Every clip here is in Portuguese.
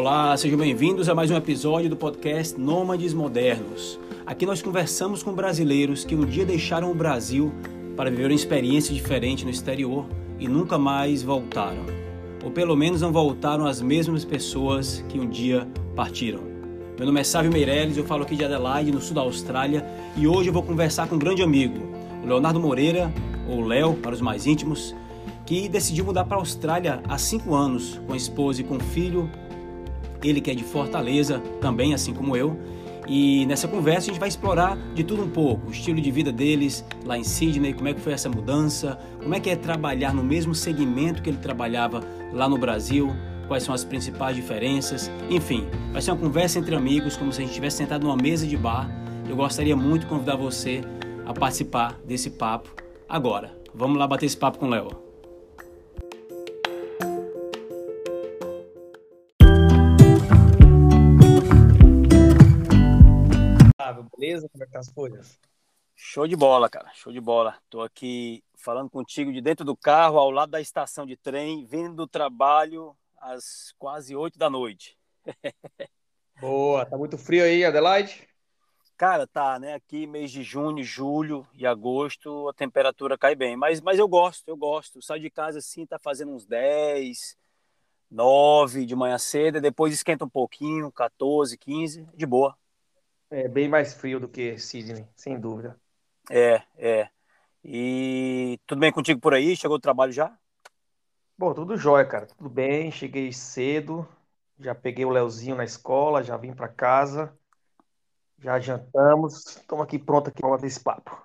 Olá, sejam bem-vindos a mais um episódio do podcast Nômades Modernos. Aqui nós conversamos com brasileiros que um dia deixaram o Brasil para viver uma experiência diferente no exterior e nunca mais voltaram. Ou pelo menos não voltaram as mesmas pessoas que um dia partiram. Meu nome é Sávio Meirelles, eu falo aqui de Adelaide, no sul da Austrália, e hoje eu vou conversar com um grande amigo, o Leonardo Moreira, ou Léo para os mais íntimos, que decidiu mudar para a Austrália há cinco anos, com a esposa e com o filho. Ele que é de Fortaleza, também assim como eu. E nessa conversa a gente vai explorar de tudo um pouco, o estilo de vida deles lá em Sydney, como é que foi essa mudança, como é que é trabalhar no mesmo segmento que ele trabalhava lá no Brasil, quais são as principais diferenças. Enfim, vai ser uma conversa entre amigos, como se a gente estivesse sentado numa mesa de bar. Eu gostaria muito de convidar você a participar desse papo agora. Vamos lá bater esse papo com o Léo. Beleza? Como é que tá as coisas? Show de bola, cara. Show de bola. Tô aqui falando contigo de dentro do carro, ao lado da estação de trem, vindo do trabalho às quase 8 da noite. Boa, tá muito frio aí, Adelaide? Cara, tá, né? Aqui mês de junho, julho e agosto, a temperatura cai bem. Mas, mas eu gosto, eu gosto. Saio de casa assim, tá fazendo uns 10, 9 de manhã cedo, depois esquenta um pouquinho, 14, 15, de boa. É bem mais frio do que Sydney, sem dúvida. É, é. E tudo bem contigo por aí? Chegou do trabalho já? Bom, tudo jóia, cara. Tudo bem. Cheguei cedo. Já peguei o Leozinho na escola, já vim para casa. Já jantamos. Estamos aqui pronto aqui para bater esse papo.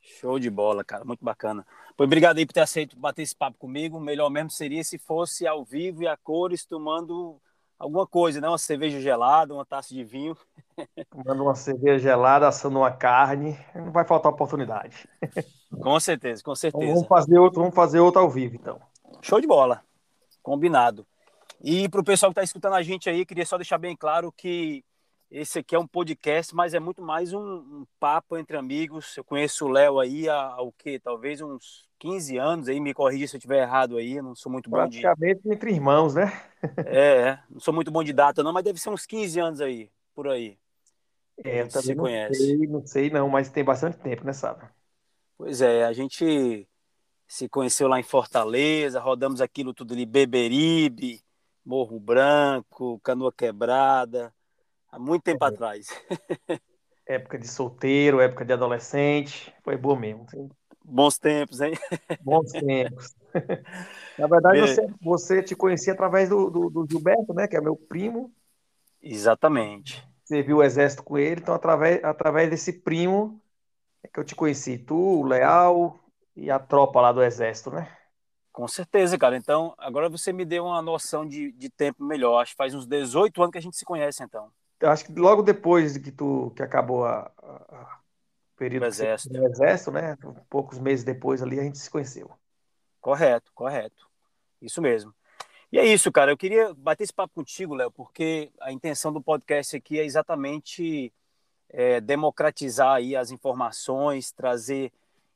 Show de bola, cara. Muito bacana. Pois obrigado aí por ter aceito bater esse papo comigo. Melhor mesmo seria se fosse ao vivo e a cores, tomando alguma coisa, né? Uma cerveja gelada, uma taça de vinho. Tomando uma cerveja gelada, assando uma carne, não vai faltar oportunidade. Com certeza, com certeza. Então, vamos fazer outro, vamos fazer outro ao vivo, então. Show de bola. Combinado. E para o pessoal que está escutando a gente aí, queria só deixar bem claro que esse aqui é um podcast, mas é muito mais um, um papo entre amigos. Eu conheço o Léo aí há, há o quê? Talvez uns 15 anos aí, me corrija se eu estiver errado aí, não sou muito bom de... Praticamente entre irmãos, né? é, é, não sou muito bom de data não, mas deve ser uns 15 anos aí, por aí. É, eu também não conhece. sei, não sei não, mas tem bastante tempo, né, sabe? Pois é, a gente se conheceu lá em Fortaleza, rodamos aquilo tudo ali, Beberibe, Morro Branco, Canoa Quebrada, há muito tempo é. atrás. época de solteiro, época de adolescente, foi boa mesmo. Bons tempos, hein? Bons tempos. Na verdade, você, você, te conhecia através do, do, do, Gilberto, né? Que é meu primo. Exatamente. Você viu o exército com ele, então através, através desse primo é que eu te conheci. Tu, o Leal e a tropa lá do exército, né? Com certeza, cara. Então, agora você me deu uma noção de, de tempo melhor. Acho que faz uns 18 anos que a gente se conhece, então. Eu acho que logo depois que tu que acabou a, a período do exército. do exército, né? Poucos meses depois ali a gente se conheceu. Correto, correto. Isso mesmo. E é isso, cara. Eu queria bater esse papo contigo, Léo, porque a intenção do podcast aqui é exatamente é, democratizar aí as informações, trazer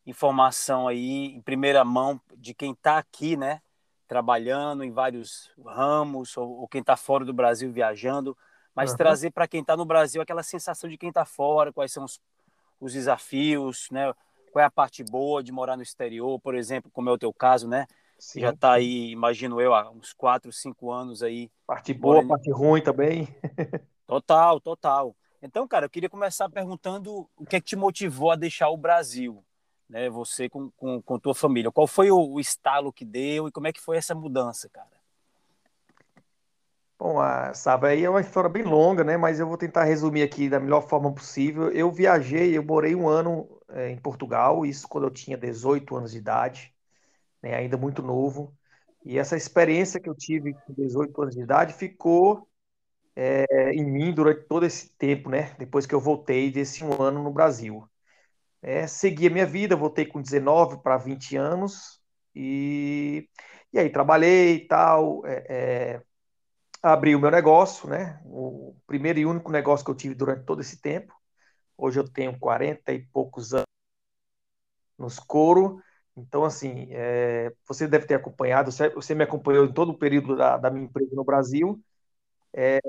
informação aí em primeira mão de quem está aqui, né? Trabalhando em vários ramos, ou, ou quem está fora do Brasil viajando, mas uhum. trazer para quem está no Brasil aquela sensação de quem está fora, quais são os os desafios, né? Qual é a parte boa de morar no exterior, por exemplo, como é o teu caso, né? Sim. Já está aí, imagino eu, há uns quatro, cinco anos aí. Parte boa, morando... parte ruim também. total, total. Então, cara, eu queria começar perguntando o que é que te motivou a deixar o Brasil, né? Você com, com, com tua família. Qual foi o, o estalo que deu e como é que foi essa mudança, cara? Bom, a, sabe, aí é uma história bem longa, né? Mas eu vou tentar resumir aqui da melhor forma possível. Eu viajei, eu morei um ano é, em Portugal, isso quando eu tinha 18 anos de idade, né? Ainda muito novo. E essa experiência que eu tive com 18 anos de idade ficou é, em mim durante todo esse tempo, né? Depois que eu voltei desse um ano no Brasil. É, segui a minha vida, voltei com 19 para 20 anos e, e aí trabalhei e tal. É abri o meu negócio, né? O primeiro e único negócio que eu tive durante todo esse tempo. Hoje eu tenho 40 e poucos anos nos couro. Então, assim, é, você deve ter acompanhado, você me acompanhou em todo o período da, da minha empresa no Brasil. É,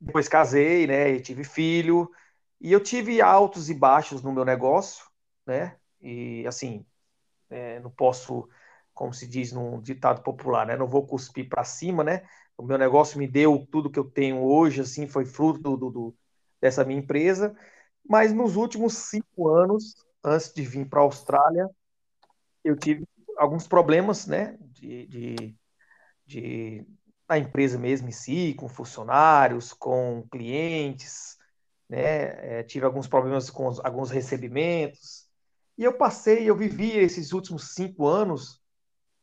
depois casei, né? E tive filho. E eu tive altos e baixos no meu negócio, né? E assim, é, não posso, como se diz num ditado popular, né? Não vou cuspir para cima, né? O meu negócio me deu tudo que eu tenho hoje, assim, foi fruto do, do dessa minha empresa. Mas nos últimos cinco anos, antes de vir para a Austrália, eu tive alguns problemas, né? De, de, de a empresa mesmo em si, com funcionários, com clientes, né? É, tive alguns problemas com os, alguns recebimentos. E eu passei, eu vivi esses últimos cinco anos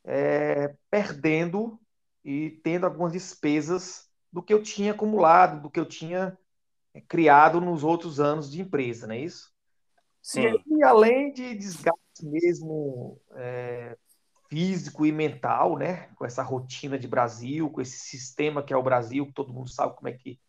é, perdendo e tendo algumas despesas do que eu tinha acumulado, do que eu tinha é, criado nos outros anos de empresa, não é isso? Sim. E, além de desgaste mesmo é, físico e mental, né? Com essa rotina de Brasil, com esse sistema que é o Brasil, que todo mundo sabe como é que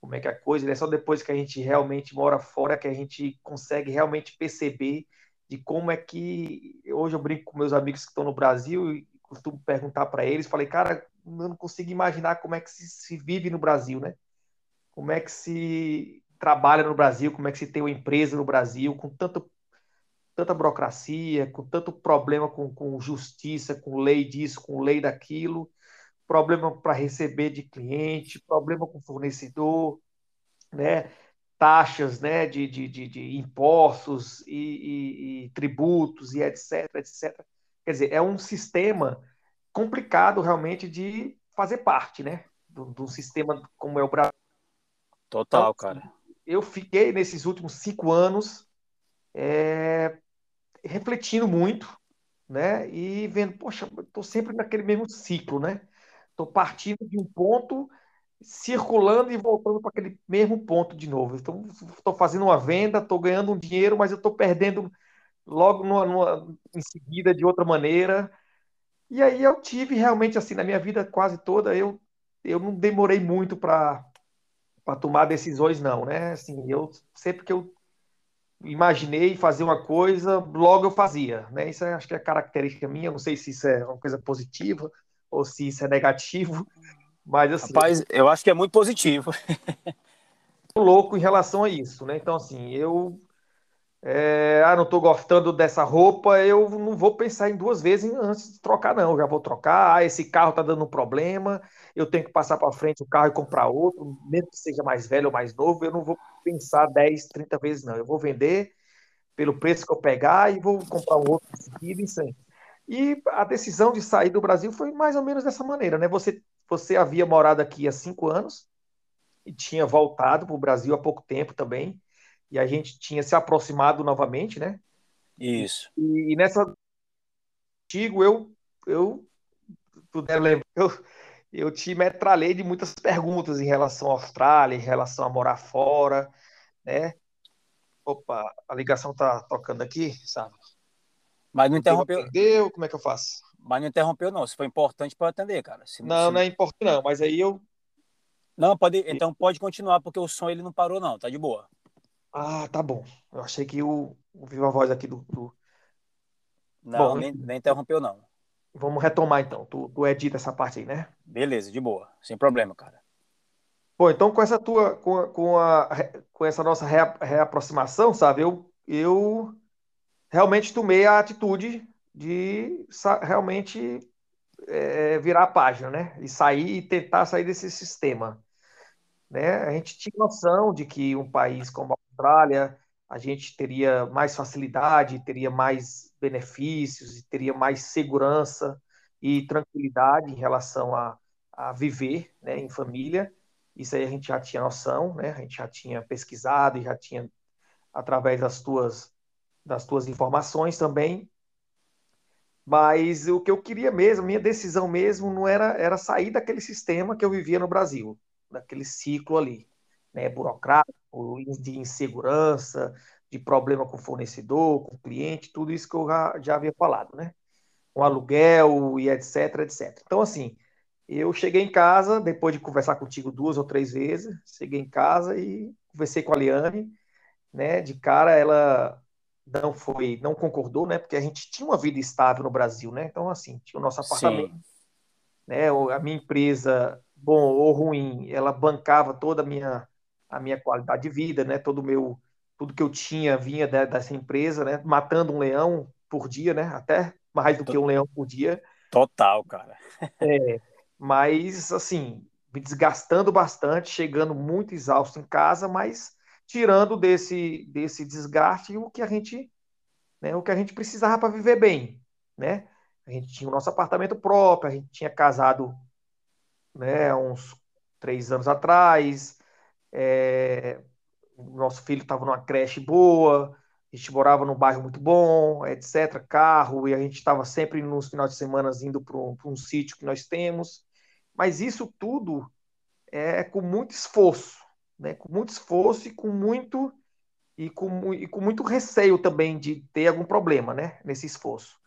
como é que é a coisa, é só depois que a gente realmente mora fora que a gente consegue realmente perceber de como é que hoje eu brinco com meus amigos que estão no Brasil e costumo perguntar para eles, falei, cara, eu não consigo imaginar como é que se, se vive no Brasil, né? Como é que se trabalha no Brasil, como é que se tem uma empresa no Brasil com tanto tanta burocracia, com tanto problema com, com justiça, com lei disso, com lei daquilo, problema para receber de cliente, problema com fornecedor, né? Taxas né? de, de, de, de impostos e, e, e, tributos e etc, etc. Quer dizer, é um sistema complicado realmente de fazer parte, né? De um sistema como é o Brasil. Total, então, cara. Eu fiquei nesses últimos cinco anos é, refletindo muito, né? E vendo, poxa, estou sempre naquele mesmo ciclo, né? Estou partindo de um ponto, circulando e voltando para aquele mesmo ponto de novo. Então, estou fazendo uma venda, estou ganhando um dinheiro, mas eu estou perdendo logo numa, numa, em seguida de outra maneira. E aí eu tive realmente assim na minha vida quase toda eu eu não demorei muito para tomar decisões não, né? Assim, eu sempre que eu imaginei fazer uma coisa, logo eu fazia, né? Isso é, acho que é característica minha, não sei se isso é uma coisa positiva ou se isso é negativo, mas assim... Rapaz, eu acho que é muito positivo. louco em relação a isso, né? Então, assim, eu... É, ah, não estou gostando dessa roupa, eu não vou pensar em duas vezes antes de trocar, não. Eu já vou trocar. Ah, esse carro está dando um problema, eu tenho que passar para frente o carro e comprar outro, mesmo que seja mais velho ou mais novo, eu não vou pensar 10, 30 vezes, não. Eu vou vender pelo preço que eu pegar e vou comprar um outro em seguida, isso aí. E a decisão de sair do Brasil foi mais ou menos dessa maneira, né? Você, você havia morado aqui há cinco anos e tinha voltado para o Brasil há pouco tempo também, e a gente tinha se aproximado novamente, né? Isso. E, e nessa antigo eu eu tu deve lembrar, eu, eu te metralhei de muitas perguntas em relação à Austrália, em relação a morar fora, né? Opa, a ligação tá tocando aqui, sabe? Mas não interrompeu. Entendeu? Como é que eu faço? Mas não interrompeu, não. Se foi importante para atender, cara. Se, não, se... não é importante, não. Mas aí eu. Não, pode. Então pode continuar, porque o som ele não parou, não. Tá de boa. Ah, tá bom. Eu achei que o, o viva voz aqui do. do... Não, bom, nem, nem interrompeu, não. Vamos retomar então. Tu, tu edita essa parte aí, né? Beleza, de boa. Sem problema, cara. Bom, então com essa tua, com, a, com, a, com essa nossa rea, reaproximação, sabe, eu, eu realmente tomei a atitude de realmente é, virar a página, né? E sair e tentar sair desse sistema. Né? A gente tinha noção de que um país como a Austrália a gente teria mais facilidade, teria mais benefícios, teria mais segurança e tranquilidade em relação a, a viver né, em família. Isso aí a gente já tinha noção, né? a gente já tinha pesquisado e já tinha, através das tuas, das tuas informações também. Mas o que eu queria mesmo, minha decisão mesmo, não era, era sair daquele sistema que eu vivia no Brasil, daquele ciclo ali, né, burocrático, de insegurança, de problema com o fornecedor, com o cliente, tudo isso que eu já, já havia falado, né? Com aluguel e etc, etc. Então, assim, eu cheguei em casa, depois de conversar contigo duas ou três vezes, cheguei em casa e conversei com a Liane, né? De cara, ela não foi, não concordou, né? Porque a gente tinha uma vida estável no Brasil, né? Então, assim, tinha o nosso apartamento, Sim. né? A minha empresa bom ou ruim, ela bancava toda a minha, a minha qualidade de vida, né? Todo o meu, tudo que eu tinha vinha dessa empresa, né? Matando um leão por dia, né? Até mais do que um leão por dia. Total, cara. É, mas, assim, me desgastando bastante, chegando muito exausto em casa, mas tirando desse, desse desgaste o que a gente, né, o que a gente precisava para viver bem, né? A gente tinha o nosso apartamento próprio, a gente tinha casado, né, uns três anos atrás, é, nosso filho estava numa creche boa, a gente morava num bairro muito bom, etc, carro, e a gente estava sempre nos finais de semana indo para um, um sítio que nós temos, mas isso tudo é com muito esforço, né? com muito esforço e com muito e com, e com muito receio também de ter algum problema, né, nesse esforço.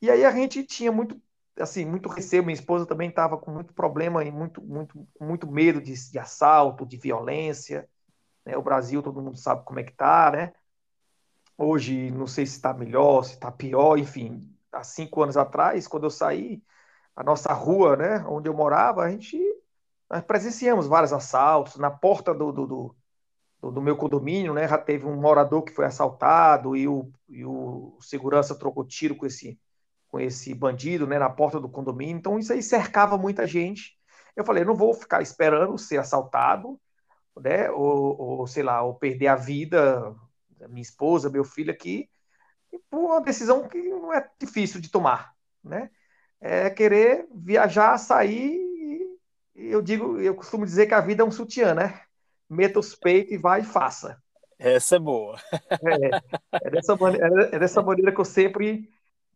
E aí a gente tinha muito assim, muito receio, minha esposa também estava com muito problema e muito muito muito medo de, de assalto, de violência, né? O Brasil, todo mundo sabe como é que tá, né? Hoje, não sei se está melhor, se está pior, enfim. Há cinco anos atrás, quando eu saí, a nossa rua, né, onde eu morava, a gente nós presenciamos vários assaltos na porta do, do, do, do, meu condomínio, né? Já teve um morador que foi assaltado e o, e o segurança trocou tiro com esse, com esse bandido, né? Na porta do condomínio. Então isso aí cercava muita gente. Eu falei, não vou ficar esperando ser assaltado, né? Ou, ou sei lá, ou perder a vida, minha esposa, meu filho aqui, por uma decisão que não é difícil de tomar, né? É querer viajar, sair eu digo, eu costumo dizer que a vida é um sutiã, né? Meta os peitos e vai e faça. Essa é boa. É, é, dessa maneira, é dessa maneira que eu sempre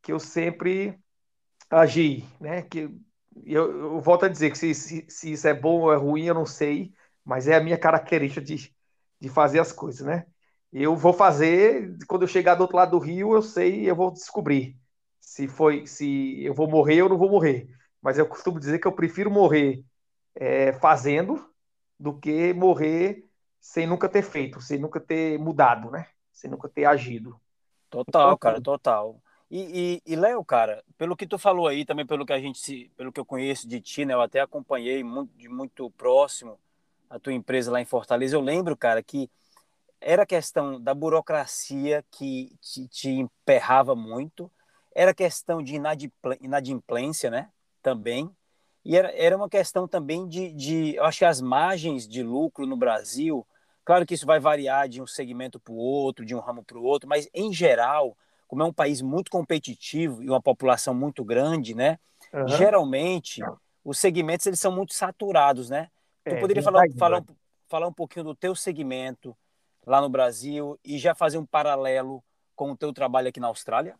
que eu sempre agi, né? Que eu, eu volto a dizer que se, se, se, isso é bom ou é ruim, eu não sei, mas é a minha característica de, de fazer as coisas, né? Eu vou fazer, quando eu chegar do outro lado do rio, eu sei, eu vou descobrir se foi, se eu vou morrer ou não vou morrer. Mas eu costumo dizer que eu prefiro morrer é, fazendo do que morrer sem nunca ter feito, sem nunca ter mudado, né? Sem nunca ter agido. Total, então, cara, total. E, e, e Léo, cara, pelo que tu falou aí, também pelo que a gente se, pelo que eu conheço de ti, né? Eu até acompanhei muito, de muito próximo a tua empresa lá em Fortaleza. Eu lembro, cara, que era questão da burocracia que te, te emperrava muito, era questão de inadimplência, né? Também. E era, era uma questão também de, de, eu acho que as margens de lucro no Brasil, claro que isso vai variar de um segmento para o outro, de um ramo para o outro, mas em geral, como é um país muito competitivo e uma população muito grande, né? Uhum. Geralmente, os segmentos eles são muito saturados, né? Tu é, poderia falar, falar, falar um pouquinho do teu segmento lá no Brasil e já fazer um paralelo com o teu trabalho aqui na Austrália?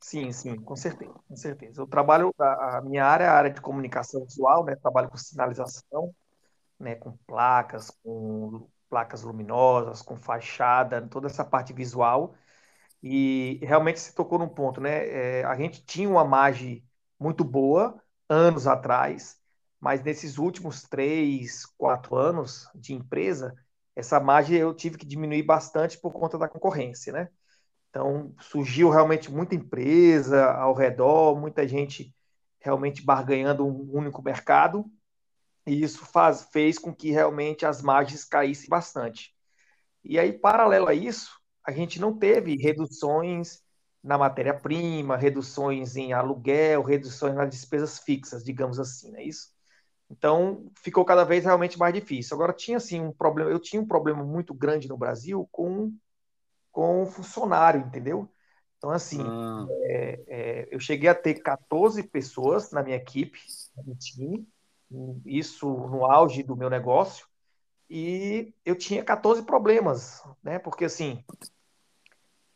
Sim, sim, com certeza, com certeza. Eu trabalho, a, a minha área é a área de comunicação visual, né? Trabalho com sinalização, né? Com placas, com placas luminosas, com fachada, toda essa parte visual. E realmente se tocou num ponto, né? É, a gente tinha uma margem muito boa anos atrás, mas nesses últimos três, quatro anos de empresa, essa margem eu tive que diminuir bastante por conta da concorrência, né? Então, surgiu realmente muita empresa ao redor, muita gente realmente barganhando um único mercado, e isso faz, fez com que realmente as margens caíssem bastante. E aí, paralelo a isso, a gente não teve reduções na matéria-prima, reduções em aluguel, reduções nas despesas fixas, digamos assim, é isso? Então, ficou cada vez realmente mais difícil. Agora, tinha assim um problema, eu tinha um problema muito grande no Brasil com com funcionário, entendeu? Então, assim, ah. é, é, eu cheguei a ter 14 pessoas na minha equipe, no time, isso no auge do meu negócio, e eu tinha 14 problemas, né? Porque, assim,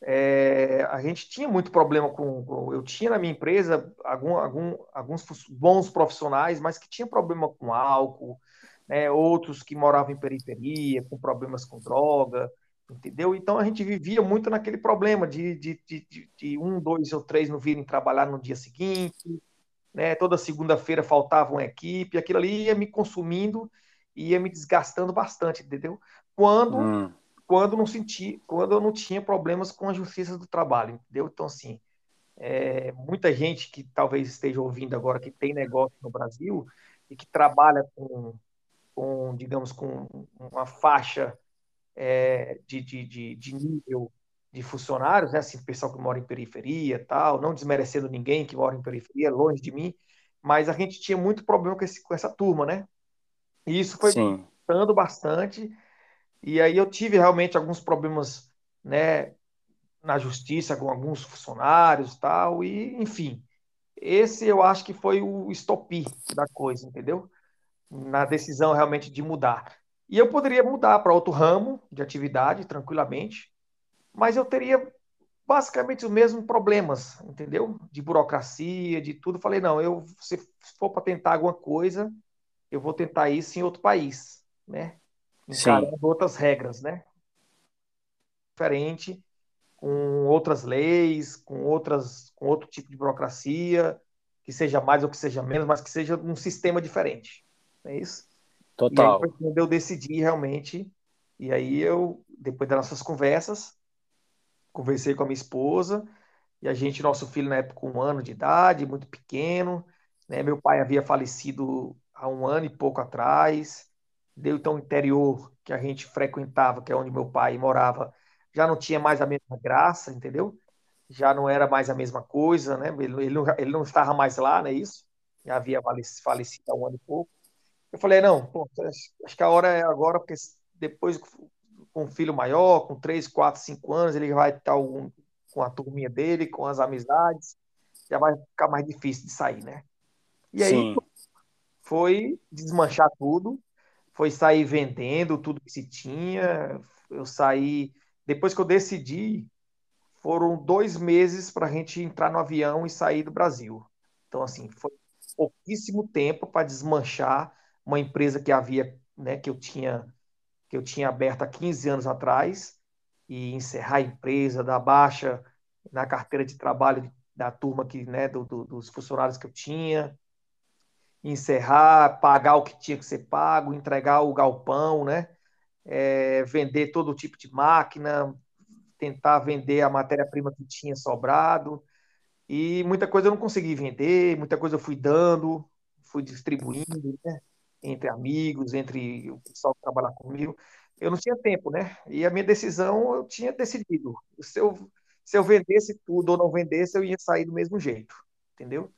é, a gente tinha muito problema com, com, Eu tinha na minha empresa algum, algum, alguns bons profissionais, mas que tinham problema com álcool, né? outros que moravam em periferia, com problemas com droga, entendeu? Então a gente vivia muito naquele problema de, de, de, de um, dois ou três não virem trabalhar no dia seguinte, né? Toda segunda-feira faltava uma equipe, aquilo ali ia me consumindo e ia me desgastando bastante, entendeu? Quando hum. quando não senti, quando eu não tinha problemas com a justiça do trabalho, entendeu? Então assim, é, muita gente que talvez esteja ouvindo agora que tem negócio no Brasil, e que trabalha com, com digamos, com uma faixa é, de, de, de, de, nível de funcionários, né? Assim, pessoal que mora em periferia tal, não desmerecendo ninguém que mora em periferia, longe de mim, mas a gente tinha muito problema com, esse, com essa turma, né? E isso foi dando bastante, e aí eu tive realmente alguns problemas, né, na justiça com alguns funcionários tal, e enfim, esse eu acho que foi o estopi da coisa, entendeu? Na decisão realmente de mudar. E eu poderia mudar para outro ramo de atividade tranquilamente, mas eu teria basicamente os mesmos problemas, entendeu? De burocracia, de tudo. Falei, não, eu se for para tentar alguma coisa, eu vou tentar isso em outro país, né? Encarando outras regras, né? Diferente, com outras leis, com outras, com outro tipo de burocracia, que seja mais ou que seja menos, mas que seja um sistema diferente. Não é isso? Total. E aí quando eu decidi realmente, e aí eu, depois das nossas conversas, conversei com a minha esposa, e a gente, nosso filho na época um ano de idade, muito pequeno, né? Meu pai havia falecido há um ano e pouco atrás, deu então o interior que a gente frequentava, que é onde meu pai morava, já não tinha mais a mesma graça, entendeu? Já não era mais a mesma coisa, né? Ele, ele, não, ele não estava mais lá, não é isso? Já havia falecido há um ano e pouco. Eu falei, não, pô, acho que a hora é agora, porque depois com um filho maior, com 3, 4, 5 anos, ele vai estar um, com a turminha dele, com as amizades, já vai ficar mais difícil de sair, né? E aí Sim. foi desmanchar tudo, foi sair vendendo tudo que se tinha. Eu saí. Depois que eu decidi, foram dois meses para a gente entrar no avião e sair do Brasil. Então, assim, foi pouquíssimo tempo para desmanchar uma empresa que havia, né, que eu tinha que eu tinha aberto há 15 anos atrás e encerrar a empresa, dar baixa na carteira de trabalho da turma que, né, do, do, dos funcionários que eu tinha, encerrar, pagar o que tinha que ser pago, entregar o galpão, né, é, vender todo tipo de máquina, tentar vender a matéria-prima que tinha sobrado. E muita coisa eu não consegui vender, muita coisa eu fui dando, fui distribuindo, né? Entre amigos, entre o pessoal que trabalha comigo. Eu não tinha tempo, né? E a minha decisão eu tinha decidido. Se eu, se eu vendesse tudo ou não vendesse, eu ia sair do mesmo jeito, entendeu?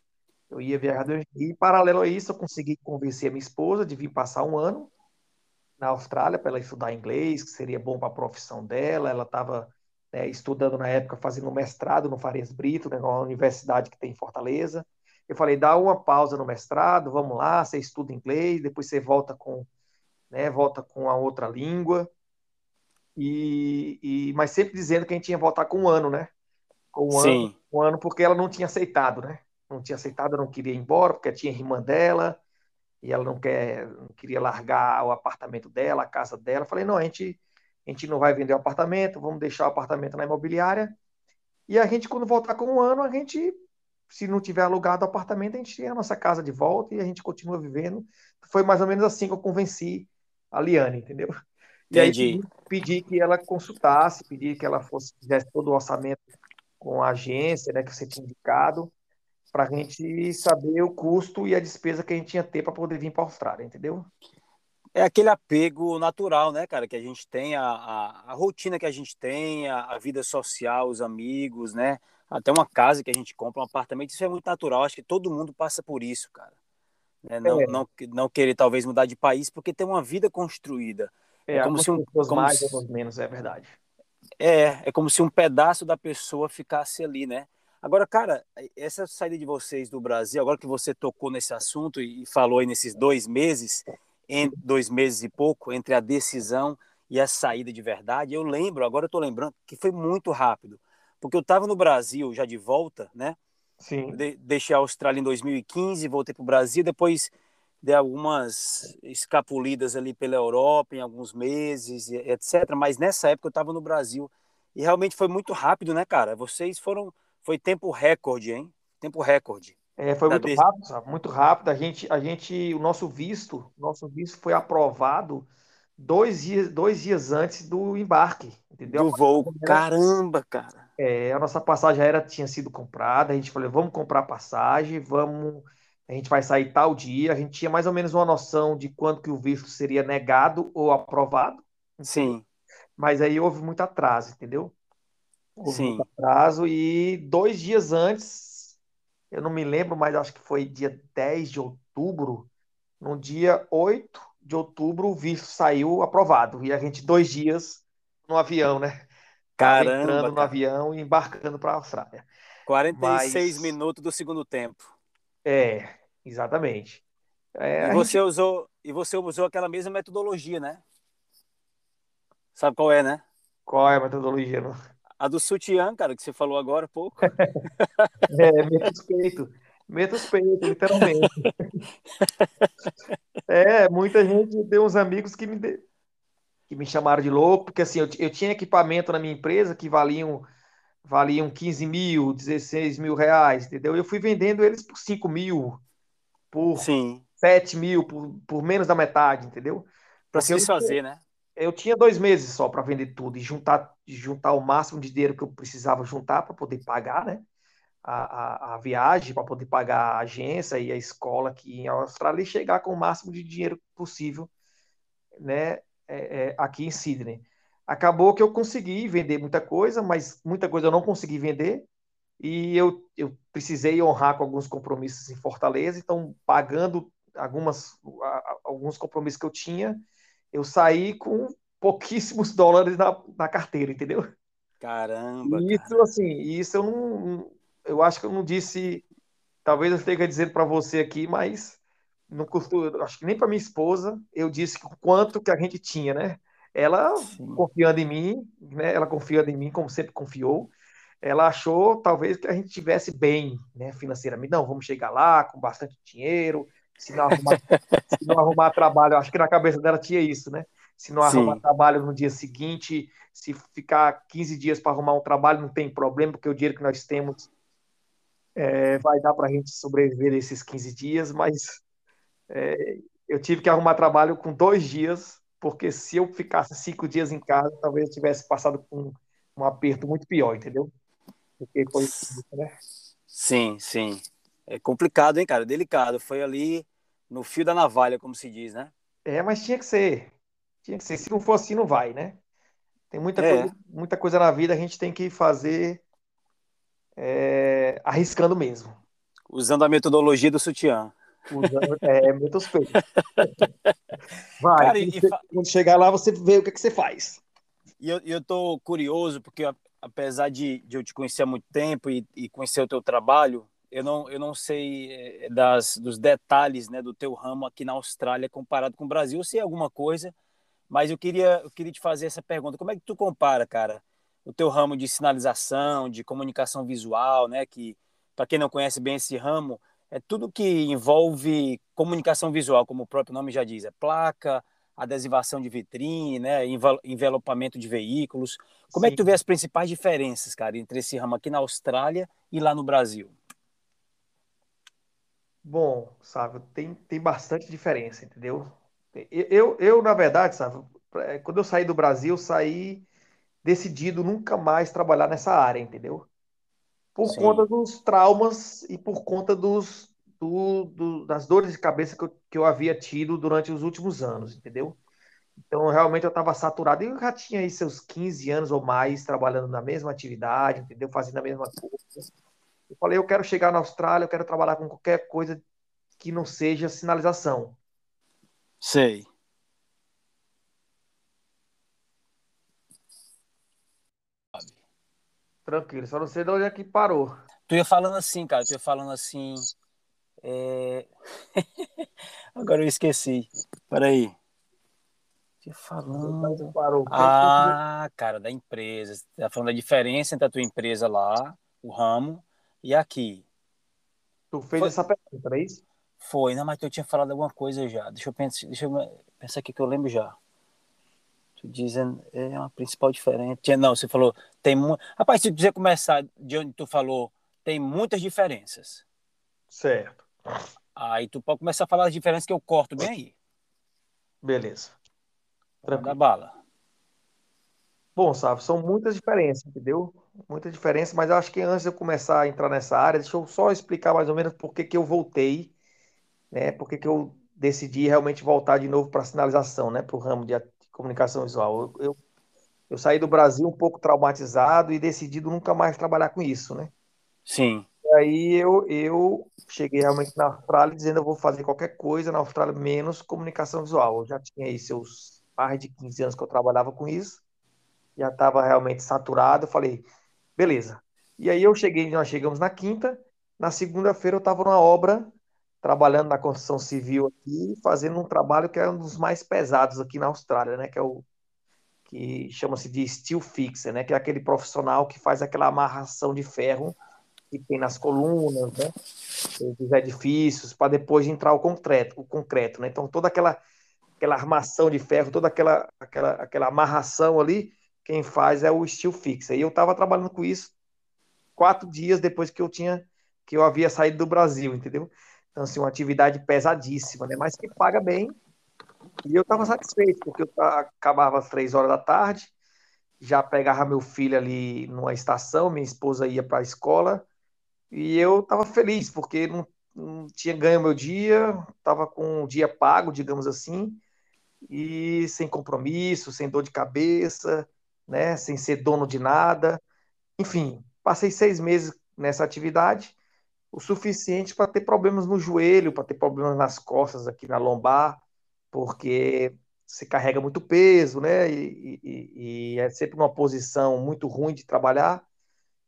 Eu ia viajar. E, paralelo a isso, eu consegui convencer a minha esposa de vir passar um ano na Austrália para ela estudar inglês, que seria bom para a profissão dela. Ela estava né, estudando na época, fazendo mestrado no Farias Brito, né, uma universidade que tem em Fortaleza. Eu falei, dá uma pausa no mestrado, vamos lá, você estuda inglês, depois você volta com, né, volta com a outra língua. E, e, mas sempre dizendo que a gente ia voltar com um ano, né? Com um Sim. ano, um ano, porque ela não tinha aceitado, né? Não tinha aceitado, não queria ir embora, porque tinha irmã dela, e ela não, quer, não queria largar o apartamento dela, a casa dela. Eu falei, não, a gente, a gente não vai vender o apartamento, vamos deixar o apartamento na imobiliária. E a gente, quando voltar com um ano, a gente se não tiver alugado o apartamento, a gente tem a nossa casa de volta e a gente continua vivendo. Foi mais ou menos assim que eu convenci a Liane, entendeu? E Entendi. aí pedi que ela consultasse, pedi que ela fosse, fizesse todo o orçamento com a agência, né, que você tinha indicado, para a gente saber o custo e a despesa que a gente tinha ter para poder vir para a Austrália, entendeu? É aquele apego natural, né, cara, que a gente tem, a, a, a rotina que a gente tem, a, a vida social, os amigos, né? Até uma casa que a gente compra, um apartamento, isso é muito natural. Acho que todo mundo passa por isso, cara. É, não, é. não, não querer talvez mudar de país porque tem uma vida construída. É, é como se um como mais se, menos, é verdade. É, é como se um pedaço da pessoa ficasse ali, né? Agora, cara, essa saída de vocês do Brasil, agora que você tocou nesse assunto e falou aí nesses dois meses, em dois meses e pouco, entre a decisão e a saída de verdade, eu lembro, agora eu tô lembrando, que foi muito rápido. Porque eu estava no Brasil já de volta, né? Sim. De, deixei a Austrália em 2015, voltei para o Brasil, depois dei algumas escapulidas ali pela Europa em alguns meses, etc. Mas nessa época eu estava no Brasil e realmente foi muito rápido, né, cara? Vocês foram, foi tempo recorde, hein? Tempo recorde. É, foi muito rápido, sabe? muito rápido. A gente, a gente, o nosso visto, nosso visto foi aprovado dois dias, dois dias antes do embarque, entendeu? Do voo. Caramba, cara. É, a nossa passagem aérea tinha sido comprada, a gente falou, vamos comprar passagem, vamos a gente vai sair tal dia, a gente tinha mais ou menos uma noção de quando que o visto seria negado ou aprovado. Sim. Mas aí houve muito atraso, entendeu? Houve Sim. muito atraso e dois dias antes, eu não me lembro, mas acho que foi dia 10 de outubro, no dia 8 de outubro o visto saiu aprovado. E a gente dois dias no avião, né? Caramba, entrando no cara. avião e embarcando para a Austrália. 46 Mas minutos do segundo tempo. é, exatamente. É, E a gente você usou, e você usou aquela mesma metodologia, né? Sabe qual é, né? qual é a metodologia? não? A do sutiã, cara, que você falou agora há pouco. É, meto os peitos. Meto os peitos, literalmente. É, muita gente tem uns amigos que me, de- que me chamaram de louco, porque assim, eu, eu tinha equipamento na minha empresa que valiam, valiam 15 mil, 16 mil reais, entendeu? Eu fui vendendo eles por 5 mil, por Sim. 7 mil, por, por menos da metade, entendeu? Para se desfazer, né? eu tinha dois meses só para vender tudo e juntar, juntar o máximo de dinheiro que eu precisava juntar para poder pagar, né? A, a, a viagem, para poder pagar a agência e a escola aqui em Austrália e chegar com o máximo de dinheiro possível, né? É, é, aqui em Sydney. Acabou que eu consegui vender muita coisa, mas muita coisa eu não consegui vender e eu, eu precisei honrar com alguns compromissos em Fortaleza, então pagando algumas, alguns compromissos que eu tinha, eu saí com pouquíssimos dólares na, na carteira, entendeu? Caramba, E cara. isso, assim, isso eu não, eu acho que eu não disse, talvez eu esteja dizendo para você aqui, mas não costumo, acho que nem para minha esposa eu disse o quanto que a gente tinha, né? Ela Sim. confiando em mim, né? Ela confiando em mim, como sempre confiou. Ela achou talvez que a gente tivesse bem, né, financeiramente. Não, vamos chegar lá com bastante dinheiro. Se não arrumar, se não arrumar trabalho, acho que na cabeça dela tinha isso, né? Se não arrumar Sim. trabalho no dia seguinte, se ficar 15 dias para arrumar um trabalho, não tem problema, porque o dinheiro que nós temos é, vai dar para a gente sobreviver esses 15 dias, mas é, eu tive que arrumar trabalho com dois dias, porque se eu ficasse cinco dias em casa, talvez eu tivesse passado com um aperto muito pior, entendeu? Porque foi né? Sim, sim. É complicado, hein, cara? Delicado. Foi ali no fio da navalha, como se diz, né? É, mas tinha que ser. Tinha que ser. Se não for assim, não vai, né? Tem muita É. coisa, muita coisa na vida a gente tem que fazer é, arriscando mesmo. Usando a metodologia do sutiã. Usando, é, muitos peitos. Vai, Cara, quando, e, che- fa- quando chegar lá, você vê o que, que você faz. e eu, eu tô curioso, porque apesar de, de eu te conhecer há muito tempo e, e conhecer o teu trabalho, eu não, eu não sei eh, das, dos detalhes né, do teu ramo aqui na Austrália comparado com o Brasil. Eu sei alguma coisa, mas eu queria, eu queria te fazer essa pergunta. Como é que tu compara, cara, o teu ramo de sinalização, de comunicação visual, né? Que, para quem não conhece bem esse ramo, é tudo que envolve comunicação visual, como o próprio nome já diz. É placa, adesivação de vitrine, né? envel- Envelopamento de veículos. Como é que tu Sim. vê as principais diferenças, cara, entre esse ramo aqui na Austrália e lá no Brasil? Bom, sabe, tem, tem bastante diferença, entendeu? Eu, eu, eu, na verdade, sabe, é, quando eu saí do Brasil, saí decidido nunca mais trabalhar nessa área, entendeu? Por conta Sim, dos traumas e por conta dos, do, do- das dores de cabeça que eu, que eu havia tido durante os últimos anos, entendeu? Então, realmente, eu estava saturado. E eu já tinha aí seus 15 anos ou mais trabalhando na mesma atividade, entendeu? Fazendo a mesma coisa. Eu falei, eu quero chegar na Austrália, eu quero trabalhar com qualquer coisa que não seja sinalização. sei. Tranquilo, só não sei de onde é que parou. Tu ia falando assim, cara, tu ia falando assim. é, Agora eu esqueci. Peraí. Tu ia falando. Parou. Porque Ah, cara, da empresa. Você tá falando da diferença entre a tua empresa lá, o ramo, e aqui. tu fez Foi, essa pergunta, é isso? foi, não, mas tu tinha falado alguma coisa já. Deixa eu pensar, deixa eu pensar aqui que eu lembro já. Dizendo, é uma principal diferença. Não, você falou, tem muito. Rapaz, se quiser começar de onde tu falou, tem muitas diferenças. Certo. Aí tu pode começar a falar as diferenças que eu corto bem aí. Beleza. Tranquilo. bala. Bom, sabe, são muitas diferenças, entendeu? Muitas diferenças, mas eu acho que antes de eu começar a entrar nessa área, deixa eu só explicar mais ou menos por que que eu voltei né? Por que, que eu decidi realmente voltar de novo para a sinalização, né? Para o ramo de comunicação visual. Eu, eu, eu, saí do Brasil um pouco traumatizado e decidido nunca mais trabalhar com isso, né? Sim. E aí eu, eu cheguei realmente na Austrália dizendo eu vou fazer qualquer coisa na Austrália menos comunicação visual. Eu já tinha aí seus mais de 15 anos que eu trabalhava com isso, já estava realmente saturado. Eu falei, beleza. E aí eu cheguei, nós chegamos na quinta, na segunda-feira eu estava numa obra trabalhando na construção civil aqui, fazendo um trabalho que é um dos mais pesados aqui na Austrália, né? Que é o que chama-se de steel fixer, né? Que é aquele profissional que faz aquela amarração de ferro que tem nas colunas, né? Dos edifícios para depois entrar o concreto, o concreto, né? Então toda aquela aquela armação de ferro, toda aquela aquela aquela amarração ali, quem faz é o steel fixer. E eu estava trabalhando com isso quatro dias depois que eu tinha que eu havia saído do Brasil, entendeu? Então, assim, uma atividade pesadíssima, né? Mas que paga bem. E eu estava satisfeito, porque eu acabava às três horas da tarde, já pegava meu filho ali numa estação, minha esposa ia para a escola, e eu estava feliz, porque não, não tinha ganho meu dia, estava com um dia pago, digamos assim, e sem compromisso, sem dor de cabeça, né? Sem ser dono de nada. Enfim, passei seis meses nessa atividade o suficiente para ter problemas no joelho, para ter problemas nas costas, aqui na lombar, porque você carrega muito peso, né? E, e, e, é sempre uma posição muito ruim de trabalhar.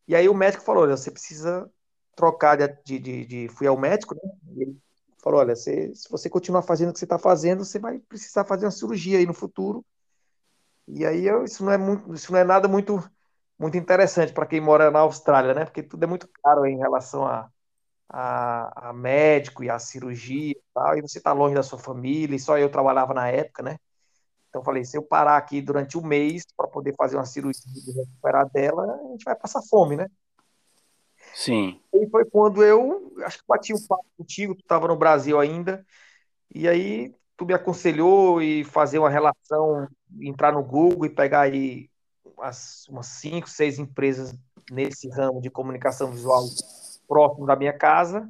E aí o médico falou: olha, você precisa trocar de. de, de... Fui ao médico, né? Ele falou: olha, você, se você continuar fazendo o que você está fazendo, você vai precisar fazer uma cirurgia aí no futuro. E aí eu, isso não é muito, isso não é nada muito muito interessante para quem mora na Austrália, né? Porque tudo é muito caro em relação a, a, a médico e a cirurgia e tal, e você está longe da sua família, e só eu trabalhava na época, né? Então falei, se eu parar aqui durante um mês para poder fazer uma cirurgia e recuperar dela, a gente vai passar fome, né? Sim. E foi quando eu, acho que bati um papo contigo, tu estava no Brasil ainda, e aí tu me aconselhou e fazer uma relação, entrar no Google e pegar aí umas, umas cinco, seis empresas nesse ramo de comunicação visual próximo da minha casa.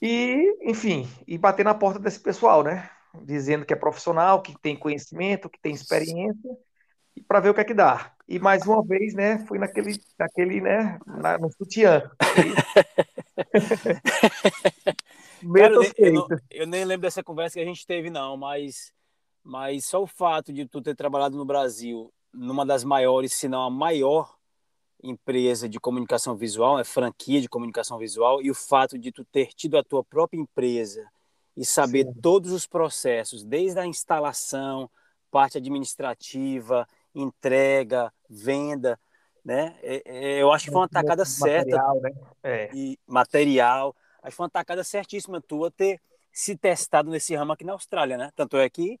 E, enfim, e bater na porta desse pessoal, né? Dizendo que é profissional, que tem conhecimento, que tem experiência, e para ver o que é que dá. E mais uma vez, né, fui naquele, naquele, né, na, no sutiã. Cara, eu, eu, não, eu, nem lembro dessa conversa que a gente teve, não, mas, mas só o fato de tu ter trabalhado no Brasil, numa das maiores, se não a maior empresa de comunicação visual, é franquia de comunicação visual, e o fato de tu ter tido a tua própria empresa e saber Sim. todos os processos, desde a instalação, parte administrativa, entrega, venda, né? É, é, eu acho que foi uma tacada certa. Material, né? É. E material. Acho que foi uma tacada certíssima tua ter se testado nesse ramo aqui na Austrália, né? Tanto é que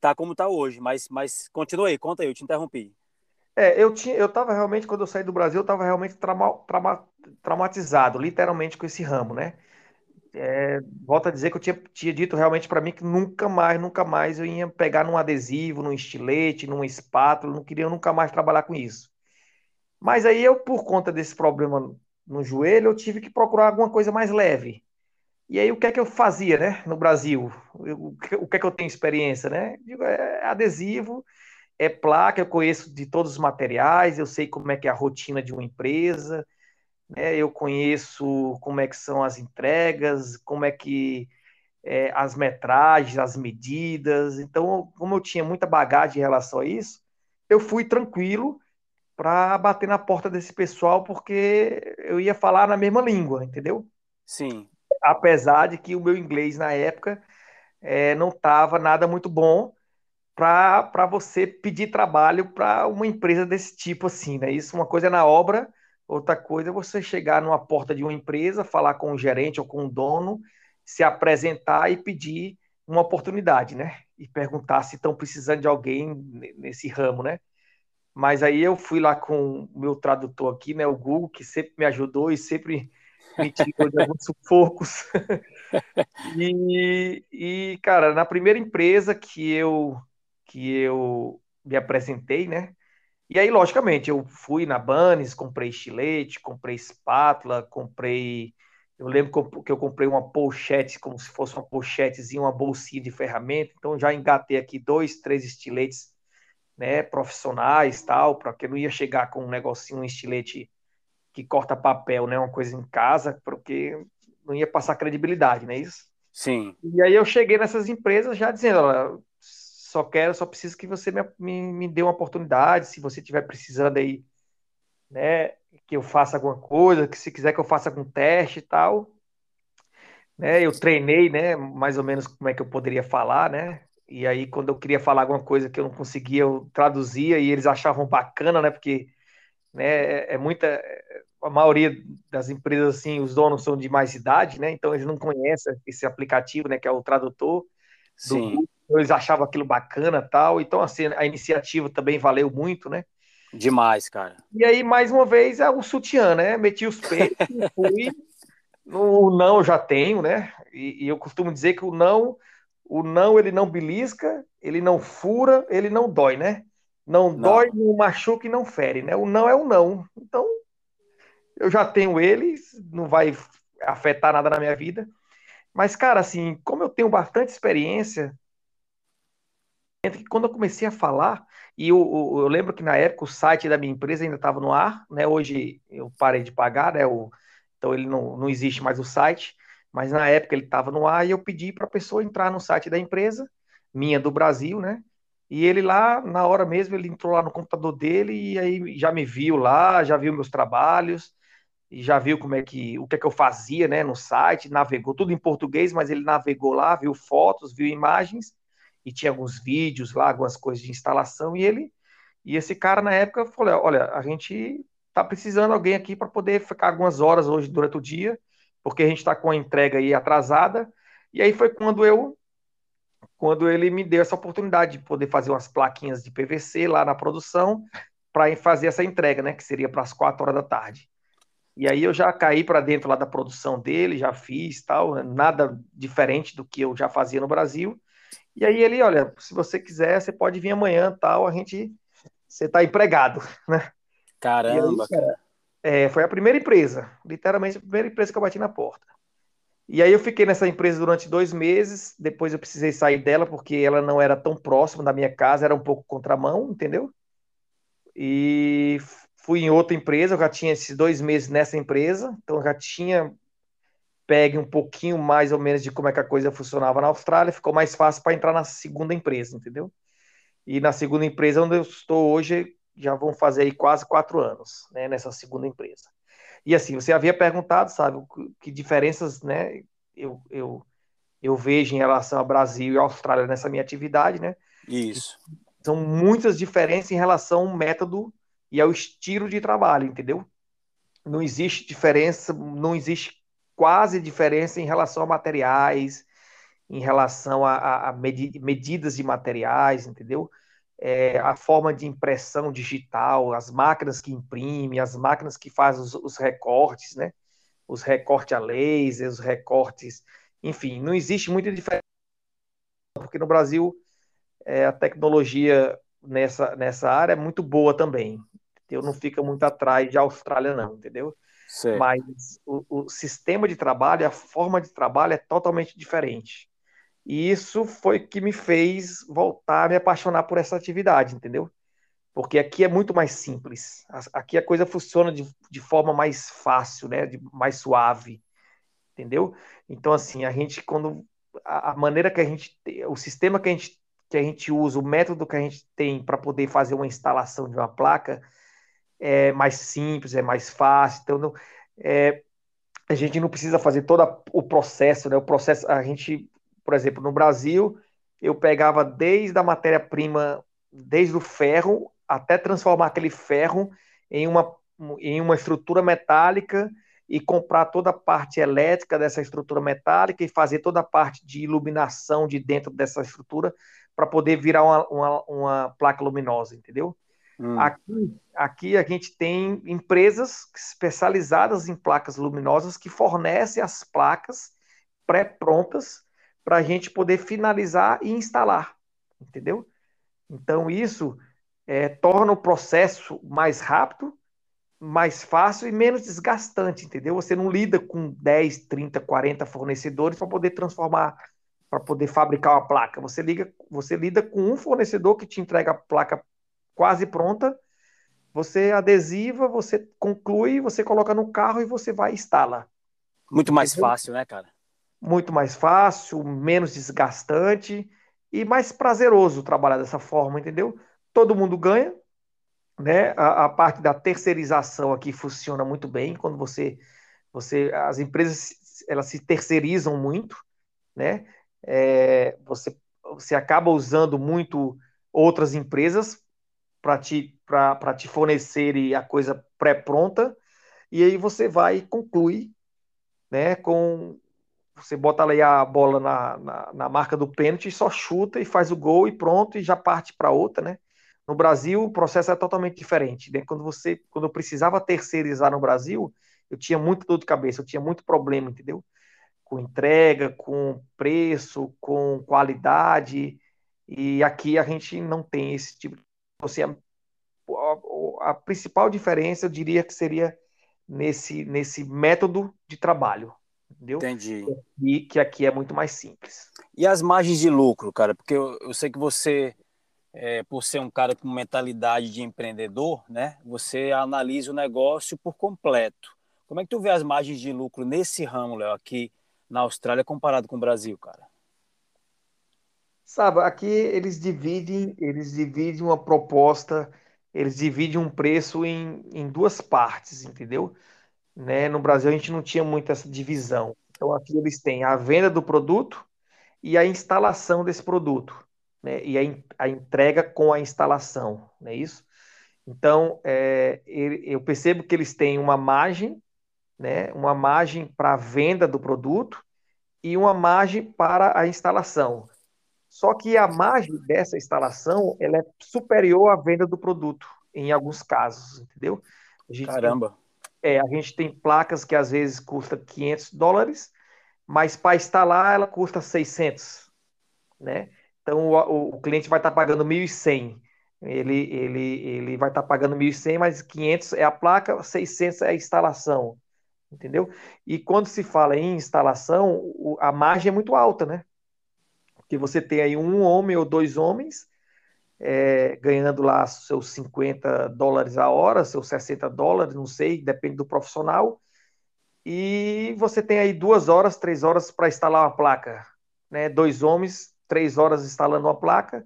tá como tá hoje. Mas, mas continua aí, conta aí, eu te interrompi. É, eu tinha, eu tava realmente, quando eu saí do Brasil, eu tava realmente trauma, trauma, traumatizado, literalmente, com esse ramo, né? É, volto a dizer que eu tinha, tinha dito realmente para mim que nunca mais, nunca mais eu ia pegar num adesivo, num estilete, numa espátula, não queria nunca mais trabalhar com isso. Mas aí eu, por conta desse problema no joelho, eu tive que procurar alguma coisa mais leve. E aí o que é que eu fazia, né, no Brasil? Eu, o que é que eu tenho experiência, né? Digo, é adesivo, é placa, eu conheço de todos os materiais, eu sei como é que é a rotina de uma empresa, né? eu conheço como é que são as entregas, como é que é, as metragens, as medidas. Então, como eu tinha muita bagagem em relação a isso, eu fui tranquilo para bater na porta desse pessoal, porque eu ia falar na mesma língua, entendeu? Sim. Apesar de que o meu inglês na época é, não estava nada muito bom, para você pedir trabalho para uma empresa desse tipo assim, né? Isso uma coisa é na obra, outra coisa é você chegar numa porta de uma empresa, falar com o gerente ou com o dono, se apresentar e pedir uma oportunidade, né? E perguntar se estão precisando de alguém nesse ramo, né? Mas aí eu fui lá com o meu tradutor aqui, né, o Google, que sempre me ajudou e sempre me tirou de alguns sufocos. e, e, cara, na primeira empresa que eu que eu me apresentei, né? E aí, logicamente, eu fui na Banes, comprei estilete, comprei espátula, comprei Eu lembro que eu comprei uma pochete, como se fosse uma pochetezinha, uma bolsinha de ferramenta. Então já engatei aqui dois, três estiletes né, profissionais, tal, para que eu não ia chegar com um negocinho, um estilete que corta papel, né, uma coisa em casa, porque não ia passar credibilidade, não é isso? Sim. E aí eu cheguei nessas empresas já dizendo, olha, só quero, só preciso que você me, me, me dê uma oportunidade, se você estiver precisando aí, né, que eu faça alguma coisa, que se quiser que eu faça algum teste e tal, né, eu treinei, né, mais ou menos como é que eu poderia falar, né, e aí, quando eu queria falar alguma coisa que eu não conseguia, eu traduzia e eles achavam bacana, né? Porque né, é, é muita. A maioria das empresas, assim, os donos são de mais idade, né? Então eles não conhecem esse aplicativo, né? Que é o tradutor. Sim. Eles achavam aquilo bacana tal. Então, assim, a iniciativa também valeu muito, né? Demais, cara. E aí, mais uma vez, é o sutiã, né? Meti os peitos, fui. O não eu já tenho, né? E, e eu costumo dizer que o não o não ele não belisca, ele não fura, ele não dói, né? Não, não. dói, não machuca e não fere, né? O não é o não. Então, eu já tenho ele, não vai afetar nada na minha vida. Mas, cara, assim, como eu tenho bastante experiência, quando eu comecei a falar, e eu, eu, eu lembro que na época o site da minha empresa ainda estava no ar, né? Hoje eu parei de pagar, né? O, então ele não, não existe mais o site mas na época ele estava no ar e eu pedi para a pessoa entrar no site da empresa, minha do Brasil, né? E ele lá, na hora mesmo, ele entrou lá no computador dele e aí já me viu lá, já viu meus trabalhos, e já viu como é que o que é que eu fazia, né, no site, navegou tudo em português, mas ele navegou lá, viu fotos, viu imagens e tinha alguns vídeos lá, algumas coisas de instalação e ele e esse cara na época falou: "Olha, a gente tá precisando de alguém aqui para poder ficar algumas horas hoje durante o dia porque a gente está com a entrega aí atrasada. E aí foi quando eu, quando ele me deu essa oportunidade de poder fazer umas plaquinhas de PVC lá na produção para fazer essa entrega, né? Que seria para as quatro horas da tarde. E aí eu já caí para dentro lá da produção dele, já fiz tal, nada diferente do que eu já fazia no Brasil. E aí ele, olha, se você quiser, você pode vir amanhã, tal, a gente, você está empregado, né? Caramba, aí, cara. É, foi a primeira empresa, literalmente a primeira empresa que eu bati na porta. E aí eu fiquei nessa empresa durante dois meses, depois eu precisei sair dela porque ela não era tão próxima da minha casa, era um pouco contramão, entendeu? E fui em outra empresa, eu já tinha esses dois meses nessa empresa, então eu já tinha pegue um pouquinho mais ou menos de como é que a coisa funcionava na Austrália, ficou mais fácil para entrar na segunda empresa, entendeu? E na segunda empresa onde eu estou hoje, já vão fazer aí quase quatro anos, né, nessa segunda empresa. E assim, você havia perguntado, sabe, que diferenças, né, eu, eu, eu vejo em relação ao Brasil e Austrália nessa minha atividade, né? Isso. São muitas diferenças em relação ao método e ao estilo de trabalho, entendeu? Não existe diferença, não existe quase diferença em relação a materiais, em relação a, a, a medidas de materiais, entendeu? é, a forma de impressão digital, as máquinas que imprimem, as máquinas que fazem os, os recortes, né? Os recortes a laser, os recortes, enfim, não existe muita diferença, porque no Brasil é, a tecnologia nessa, nessa área é muito boa também. Eu não fica muito atrás de Austrália, não, entendeu? Mas o, o sistema de trabalho, a forma de trabalho é totalmente diferente. E isso foi que me fez voltar a me apaixonar por essa atividade, entendeu? Porque aqui é muito mais simples. Aqui a coisa funciona de, de forma mais fácil, né? De, mais suave, entendeu? Então, assim, a gente, quando. A, a maneira que a gente. O sistema que a gente, que a gente usa, o método que a gente tem para poder fazer uma instalação de uma placa é mais simples, é mais fácil. Então, não, é, a gente não precisa fazer todo o processo, né? O processo, a gente por exemplo, no Brasil, eu pegava desde a matéria-prima, desde o ferro, até transformar aquele ferro em uma, em uma estrutura metálica e comprar toda a parte elétrica dessa estrutura metálica e fazer toda a parte de iluminação de dentro dessa estrutura para poder virar uma, uma, uma, placa luminosa, entendeu? Hum. Aqui, aqui a gente tem empresas especializadas em placas luminosas que fornecem as placas pré-prontas para a gente poder finalizar e instalar, entendeu? Então isso é, torna o processo mais rápido mais fácil e menos desgastante, entendeu? Você não lida com 10, 30, 40 fornecedores para poder transformar, para poder fabricar uma placa. Você, liga, você lida com um fornecedor que te entrega a placa quase pronta, você adesiva, você conclui, você coloca no carro e você vai e instala. Muito mais entendeu? fácil, né, cara? Muito mais fácil, menos desgastante e mais prazeroso trabalhar dessa forma, entendeu? Todo mundo ganha, né? A, a, parte da terceirização aqui funciona muito bem quando você, você, as empresas elas se terceirizam muito, né? É, você, você acaba usando muito outras empresas para te, para te fornecer a coisa pré-pronta e aí você vai e conclui, né? Com você bota ali a bola na, na, na marca do pênalti, só chuta e faz o gol e pronto e já parte para outra, né? No Brasil, o processo é totalmente diferente. Né? Quando você, quando eu precisava terceirizar no Brasil, eu tinha muito dor de cabeça, eu tinha muito problema, entendeu? Com entrega, com preço, com qualidade. E aqui a gente não tem esse tipo. Assim, a, a, a principal diferença, eu diria que seria nesse, nesse método de trabalho. Entendeu? Entendi. E que aqui é muito mais simples. E as margens de lucro, cara? Porque eu, eu sei que você é, por ser um cara com mentalidade de empreendedor, né, você analisa o negócio por completo. Como é que tu vê as margens de lucro nesse ramo, Léo, aqui na Austrália comparado com o Brasil, cara? Sabe, aqui eles dividem, eles dividem uma proposta, eles dividem um preço em, em duas partes, entendeu? Né? No Brasil a gente não tinha muito essa divisão. Então aqui eles têm a venda do produto e a instalação desse produto né, e a, a, entrega com a instalação, não é isso? Então, é, eu percebo que eles têm uma margem, né, uma margem para a venda do produto e uma margem para a instalação. Só que a margem dessa instalação ela é superior à venda do produto, em alguns casos, entendeu? Caramba! Tem, é, a gente tem placas que às vezes custa 500 dólares, mas para instalar ela custa 600, né? Então o, o cliente vai estar tá pagando 1.100. Ele, ele, ele vai estar tá pagando 1.100, mas 500 é a placa, 600 é a instalação. Entendeu? E quando se fala em instalação, a margem é muito alta, né? Porque você tem aí um homem ou dois homens é, ganhando lá seus 50 dólares a hora, seus 60 dólares, não sei, depende do profissional. E você tem aí duas horas, três horas para instalar uma placa. Né? Dois homens três horas instalando uma placa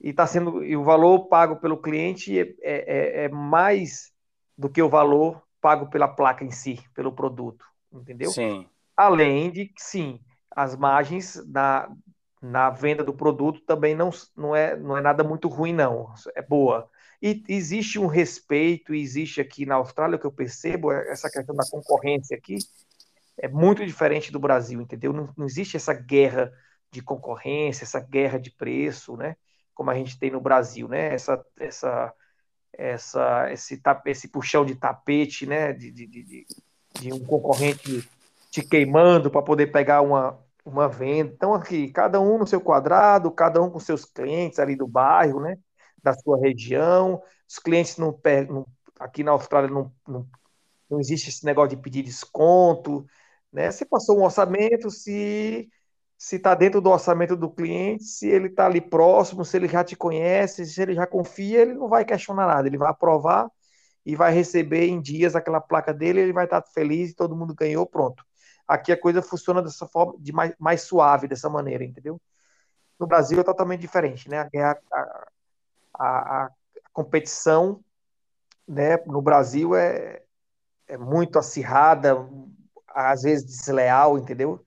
e está sendo e o valor pago pelo cliente é, é, é, mais do que o valor pago pela placa em si, pelo produto, entendeu? Sim. Além de que, sim, as margens na, na venda do produto também não, não, é, não é nada muito ruim, não. É boa. E existe um respeito, existe aqui na Austrália, o que eu percebo, é essa questão da concorrência aqui, é muito diferente do Brasil, entendeu? Não, não existe essa guerra de concorrência, essa guerra de preço, né? Como a gente tem no Brasil, né? Essa, essa, essa, esse, esse puxão de tapete, né? De, de, de, de um concorrente te queimando para poder pegar uma, uma venda. Então, aqui, cada um no seu quadrado, cada um com seus clientes ali do bairro, né? Da sua região. Os clientes não pegam. Aqui na Austrália não, não, não existe esse negócio de pedir desconto. Né? Você passou um orçamento, se se está dentro do orçamento do cliente, se ele está ali próximo, se ele já te conhece, se ele já confia, ele não vai questionar nada, ele vai aprovar e vai receber em dias aquela placa dele, ele vai estar tá feliz, todo mundo ganhou, pronto. Aqui a coisa funciona dessa forma, de mais, mais suave, dessa maneira, entendeu? No Brasil é totalmente diferente, né? A, a, a, a competição né, no Brasil é, é muito acirrada, às vezes desleal, entendeu?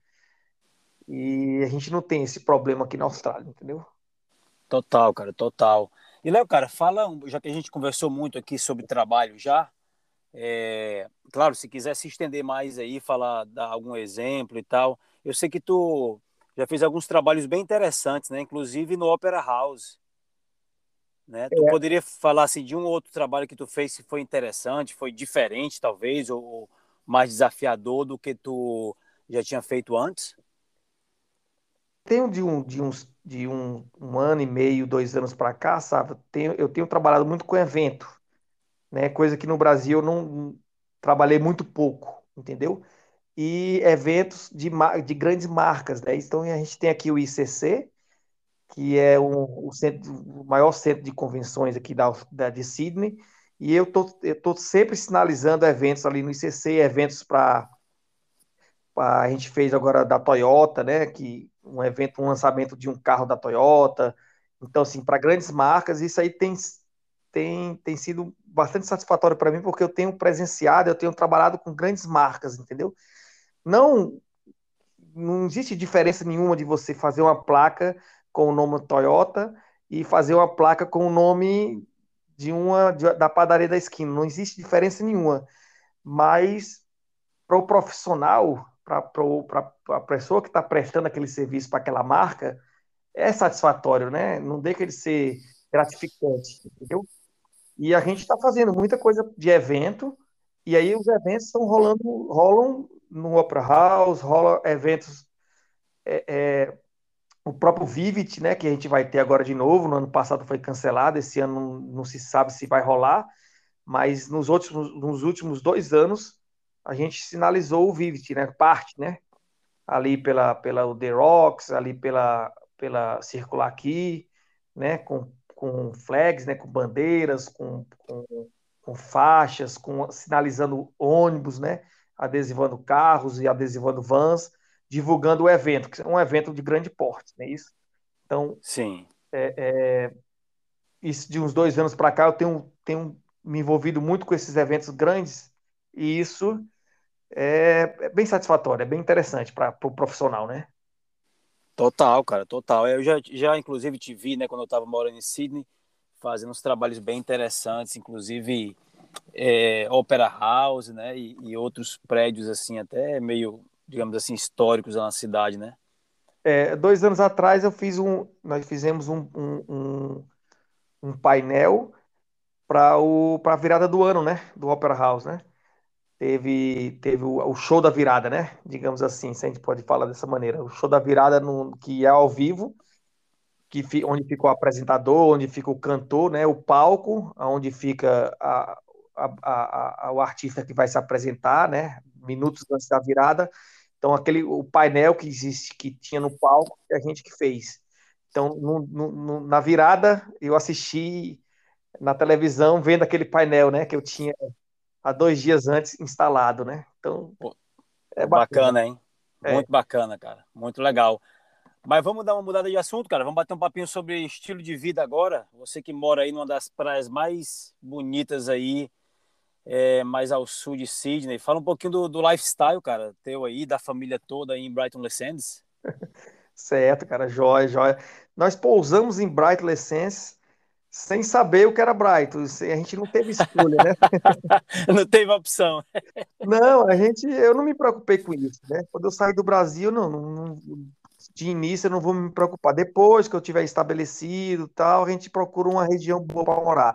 E a gente não tem esse problema aqui na Austrália, entendeu? Total, cara, total. E Léo, cara, fala, já que a gente conversou muito aqui sobre trabalho já, é, claro, se quiser se estender mais aí, falar, dar algum exemplo e tal. Eu sei que tu já fez alguns trabalhos bem interessantes, né? Inclusive no Opera House. Né? Tu é. poderia falar assim, de um outro trabalho que tu fez que foi interessante, foi diferente, talvez, ou mais desafiador do que tu já tinha feito antes? tenho de um, de uns, de um, um ano e meio, dois anos para cá, sabe? Eu tenho, eu tenho trabalhado muito com evento, né? Coisa que no Brasil eu não trabalhei muito pouco, entendeu? E eventos de, de grandes marcas, né? Então a gente tem aqui o ICC, que é um, o, centro, o maior centro de convenções aqui da, da de Sydney, e eu tô, tô sempre sinalizando eventos ali no ICC, eventos para a gente fez agora da Toyota, né? Que um evento, um lançamento de um carro da Toyota. Então, assim, para grandes marcas, isso aí tem, tem, tem sido bastante satisfatório para mim, porque eu tenho presenciado, eu tenho trabalhado com grandes marcas, entendeu? Não, não existe diferença nenhuma de você fazer uma placa com o nome Toyota e fazer uma placa com o nome de uma de, da padaria da esquina. Não existe diferença nenhuma. Mas para o profissional, para a pessoa que está prestando aquele serviço para aquela marca, é satisfatório, né? Não deixa de ser gratificante, entendeu? E a gente está fazendo muita coisa de evento, e aí os eventos estão rolando, rolam no Opera House, rolam eventos é, é, o próprio Vivid, né, que a gente vai ter agora de novo, no ano passado foi cancelado, esse ano não, não se sabe se vai rolar, mas nos, outros, nos últimos dois anos a gente sinalizou o Vivid, né, parte, né, ali pela, pela The Rocks, ali pela, pela Circular aqui, né, com, com flags, né, com bandeiras, com, com, com faixas, com sinalizando ônibus, né, adesivando carros e adesivando vans, divulgando o evento, que é um evento de grande porte, não é isso? Então, sim. É, é, isso de uns dois anos para cá eu tenho, tenho me envolvido muito com esses eventos grandes e isso é, é bem satisfatório, é bem interessante para o pro profissional, né? Total, cara, total. Eu já, já inclusive te vi, né, quando eu estava morando em Sydney, fazendo uns trabalhos bem interessantes, inclusive é, Opera House, né, e, e, outros prédios assim até meio digamos assim, históricos na cidade, né? É, dois anos atrás eu fiz um, nós fizemos um, um, um, um painel para a virada do ano, né? Do Opera House, né? Teve, teve o, o, show da virada, né? Digamos assim, se a gente pode falar dessa maneira. O show da virada no, que é ao vivo, que onde fica o apresentador, onde fica o cantor, né? O palco, onde fica a, a, a, o artista que vai se apresentar, né? Minutos antes da virada então, aquele, o painel que existe, que tinha no palco, é a gente que fez. Então, no, no, na virada, eu assisti na televisão vendo aquele painel, né, que eu tinha há dois dias antes instalado, né? Então, é bacana, bacana hein? É. Muito bacana, cara. Muito legal. Mas vamos dar uma mudada de assunto, cara. Vamos bater um papinho sobre estilo de vida agora. Você que mora aí numa das praias mais bonitas aí é, mais ao sul de Sydney. Fala um pouquinho do, do lifestyle, cara, teu aí, da família toda aí em Brighton Les Sands. Certo, cara, joia, joia. Nós pousamos em Brighton Les Sands sem saber o que era Brighton. A gente não teve escolha, né? não teve opção. não, a gente, eu não me preocupei com isso, né? Quando eu saí do Brasil, não, não, de início eu não vou me preocupar. Depois que eu tiver estabelecido, tal, a gente procura uma região boa para morar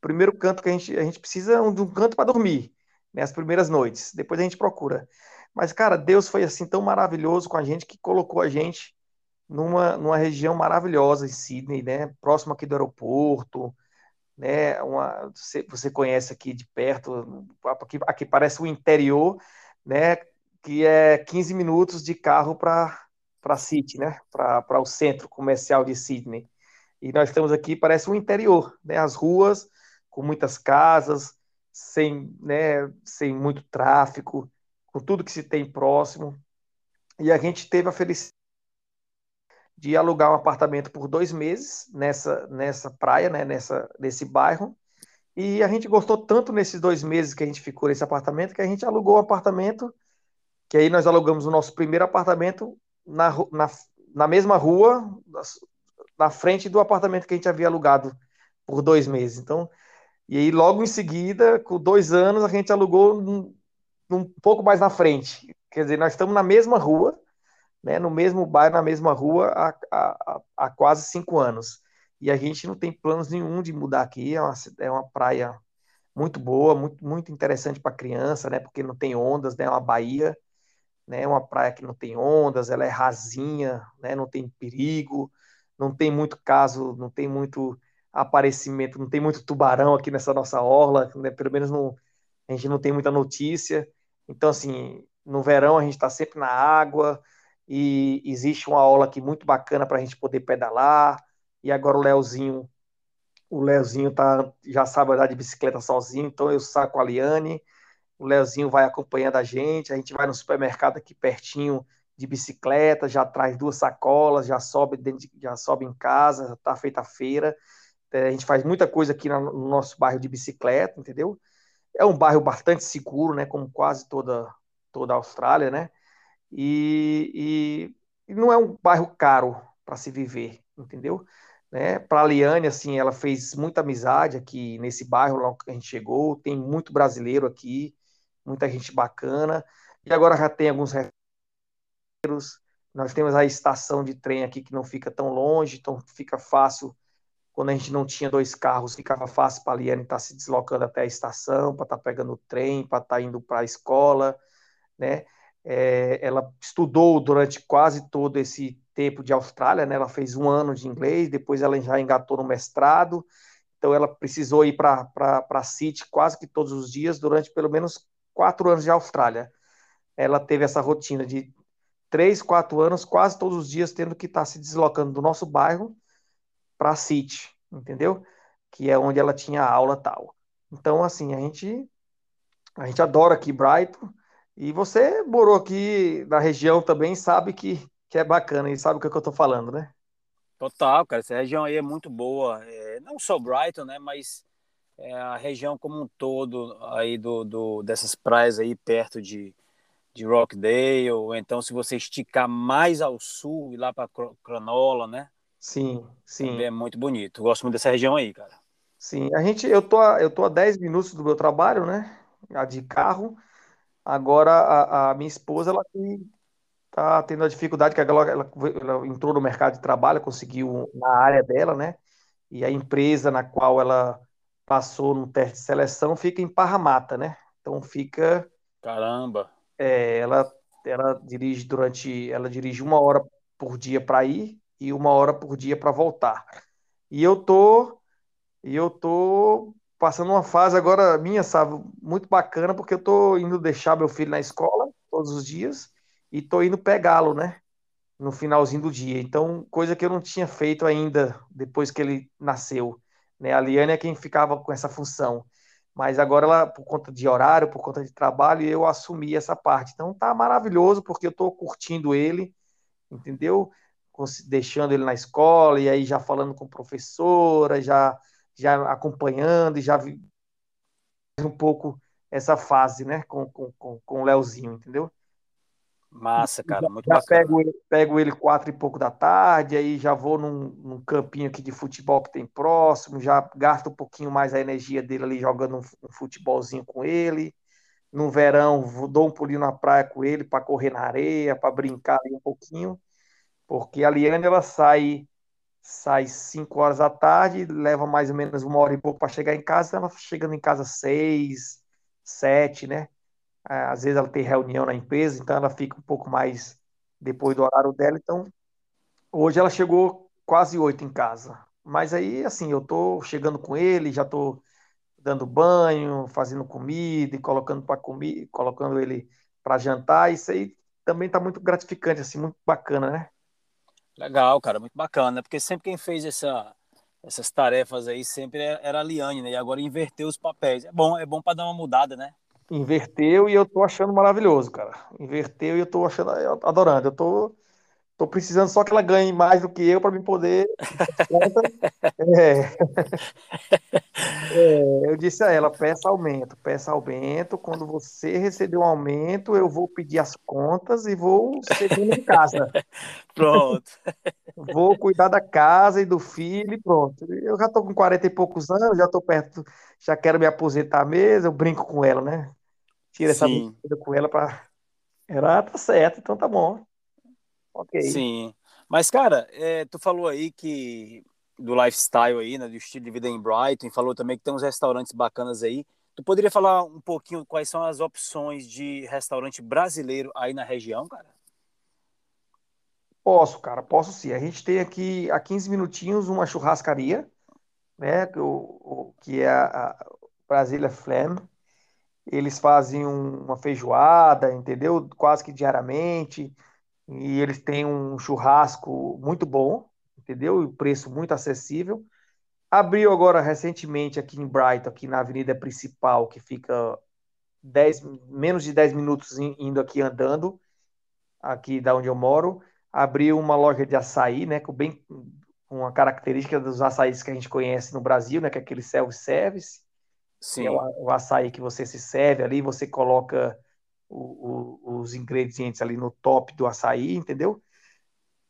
primeiro canto que a gente, a gente precisa de um canto para dormir, né, as primeiras noites. Depois a gente procura. Mas, cara, Deus foi assim tão maravilhoso com a gente que colocou a gente numa, numa região maravilhosa em Sydney, né? Próximo aqui do aeroporto, né? Uma, você, você conhece aqui de perto, aqui, aqui parece o interior, né? Que é 15 minutos de carro para para City, né? Para o centro comercial de Sydney. E nós estamos aqui, parece o interior, né? As ruas com muitas casas, sem, né, sem muito tráfego, com tudo que se tem próximo. E a gente teve a felicidade de alugar um apartamento por dois meses nessa, nessa praia, né, nessa, nesse bairro. E a gente gostou tanto nesses dois meses que a gente ficou nesse apartamento que a gente alugou um apartamento, que aí nós alugamos o nosso primeiro apartamento na, na, na mesma rua, na frente do apartamento que a gente havia alugado por dois meses. Então, e aí, logo em seguida, com dois anos, a gente alugou um, um pouco mais na frente. Quer dizer, nós estamos na mesma rua, né, no mesmo bairro, na mesma rua, há, há, há quase cinco anos. E a gente não tem planos nenhum de mudar aqui. É uma, é uma praia muito boa, muito, muito interessante para criança, né? Porque não tem ondas, né? É uma baía, né? Uma praia que não tem ondas, ela é rasinha, né? Não tem perigo, não tem muito caso, não tem muito aparecimento, não tem muito tubarão aqui nessa nossa orla, né? pelo menos não, a gente não tem muita notícia. Então, assim, no verão a gente está sempre na água e existe uma aula aqui muito bacana para a gente poder pedalar. E agora o Leozinho, o Leozinho tá, já sabe andar de bicicleta sozinho, então eu saco a Liane, o Leozinho vai acompanhando a gente, a gente vai no supermercado aqui pertinho de bicicleta, já traz duas sacolas, já sobe dentro de, já sobe em casa, já tá feita a feira. É, a gente faz muita coisa aqui no nosso bairro de bicicleta, entendeu? É um bairro bastante seguro, né? Como quase toda, toda a Austrália, né? E, e, e não é um bairro caro para se viver, entendeu? Né? Para a Liane, assim, ela fez muita amizade aqui nesse bairro lá que a gente chegou. Tem muito brasileiro aqui, muita gente bacana. E agora já tem alguns nós temos a estação de trem aqui que não fica tão longe, então fica fácil. Quando a gente não tinha dois carros, ficava fácil para a Liane estar tá se deslocando até a estação, para estar tá pegando o trem, para estar tá indo para a escola, né? É, ela estudou durante quase todo esse tempo de Austrália, né? Ela fez um ano de inglês, depois ela já engatou no mestrado, então ela precisou ir para a City quase que todos os dias durante pelo menos quatro anos de Austrália. Ela teve essa rotina de três, quatro anos, quase todos os dias tendo que estar tá se deslocando do nosso bairro para a City, entendeu? Que é onde ela tinha aula tal. Então, assim, a gente a gente adora aqui Brighton e você morou aqui na região também, sabe que, que é bacana e sabe o que, é que eu estou falando, né? Total, cara, essa região aí é muito boa, é, não só Brighton, né, mas é a região como um todo aí do, do dessas praias aí perto de, de Rockdale, ou então se você esticar mais ao sul e lá para Cronola, né? Sim, sim. Também é muito bonito. Gosto muito dessa região aí, cara. Sim, a gente, eu tô, eu tô a 10 minutos do meu trabalho, né? De carro. Agora a, a minha esposa, ela tá tendo a dificuldade que ela, ela, ela entrou no mercado de trabalho, conseguiu na área dela, né? E a empresa na qual ela passou no teste de seleção fica em Parramata, né? Então fica. Caramba! É, ela, ela dirige durante, ela dirige uma hora por dia para ir e uma hora por dia para voltar. E eu tô, e eu tô passando uma fase agora minha, sabe, muito bacana porque eu tô indo deixar meu filho na escola todos os dias e tô indo pegá-lo, né? No finalzinho do dia. Então, coisa que eu não tinha feito ainda depois que ele nasceu. Né? A Liane é quem ficava com essa função mas agora ela, por conta de horário, por conta de trabalho, eu assumi essa parte. Então tá maravilhoso, porque eu estou curtindo ele, entendeu? Deixando ele na escola, e aí já falando com professora, já, já acompanhando, e já vi um pouco essa fase, né, com, com, com, com o Leozinho, entendeu? Massa, cara, muito já bacana. Pego ele, pego ele quatro e pouco da tarde, aí já vou num, num, campinho aqui de futebol que tem próximo, já gasto um pouquinho mais a energia dele ali jogando um, um futebolzinho com ele. No verão, vou, dou um pulinho na praia com ele para correr na areia, para brincar ali um pouquinho, porque a Liane ela sai sai 5 horas da tarde, leva mais ou menos uma hora e pouco para chegar em casa, ela chegando em casa seis, sete, né? É, às vezes ela tem reunião na empresa, então ela fica um pouco mais depois do horário dela. Então, hoje ela chegou quase oito em casa. Mas aí, assim, eu tô chegando com ele, já tô dando banho, fazendo comida e colocando para comer, colocando ele para jantar. Isso aí também tá muito gratificante, assim, muito bacana, né? Legal, cara, muito bacana, porque sempre quem fez essa, essas tarefas aí sempre era a Liane, né? E agora inverteu os papéis. É bom, é bom para dar uma mudada, né? Inverteu e eu tô achando maravilhoso, cara. Inverteu e eu tô achando, adorando. Eu tô, tô precisando só que ela ganhe mais do que eu para me poder. é. é. eu disse a ela: peça aumento, peça aumento. Quando você receber um aumento, eu vou pedir as contas e vou ser de casa. Pronto. vou cuidar da casa e do filho e pronto. Eu já tô com 40 e poucos anos, já tô perto, já quero me aposentar mesmo. Eu brinco com ela, né? tira essa brincadeira com ela para. Era, tá certo, então tá bom. Ok. Sim. Mas, cara, é, tu falou aí que do lifestyle aí, né, do estilo de vida em Brighton, falou também que tem uns restaurantes bacanas aí. Tu poderia falar um pouquinho quais são as opções de restaurante brasileiro aí na região, cara? Posso, cara, posso sim. A gente tem aqui a 15 minutinhos uma churrascaria, né? O, o que é a, a Brasília Flam. Eles fazem um, uma feijoada, entendeu? Quase que diariamente. E eles têm um churrasco muito bom, entendeu? E preço muito acessível. Abriu agora recentemente aqui em Brighton, aqui na avenida principal, que fica 10, menos de 10 minutos indo aqui andando, aqui da onde eu moro. Abriu uma loja de açaí, né? Com bem com a característica dos açaís que a gente conhece no Brasil, né? Que é aquele self-service. Sim. É o, o açaí que você se serve ali, você coloca o, o, os ingredientes ali no top do açaí, entendeu?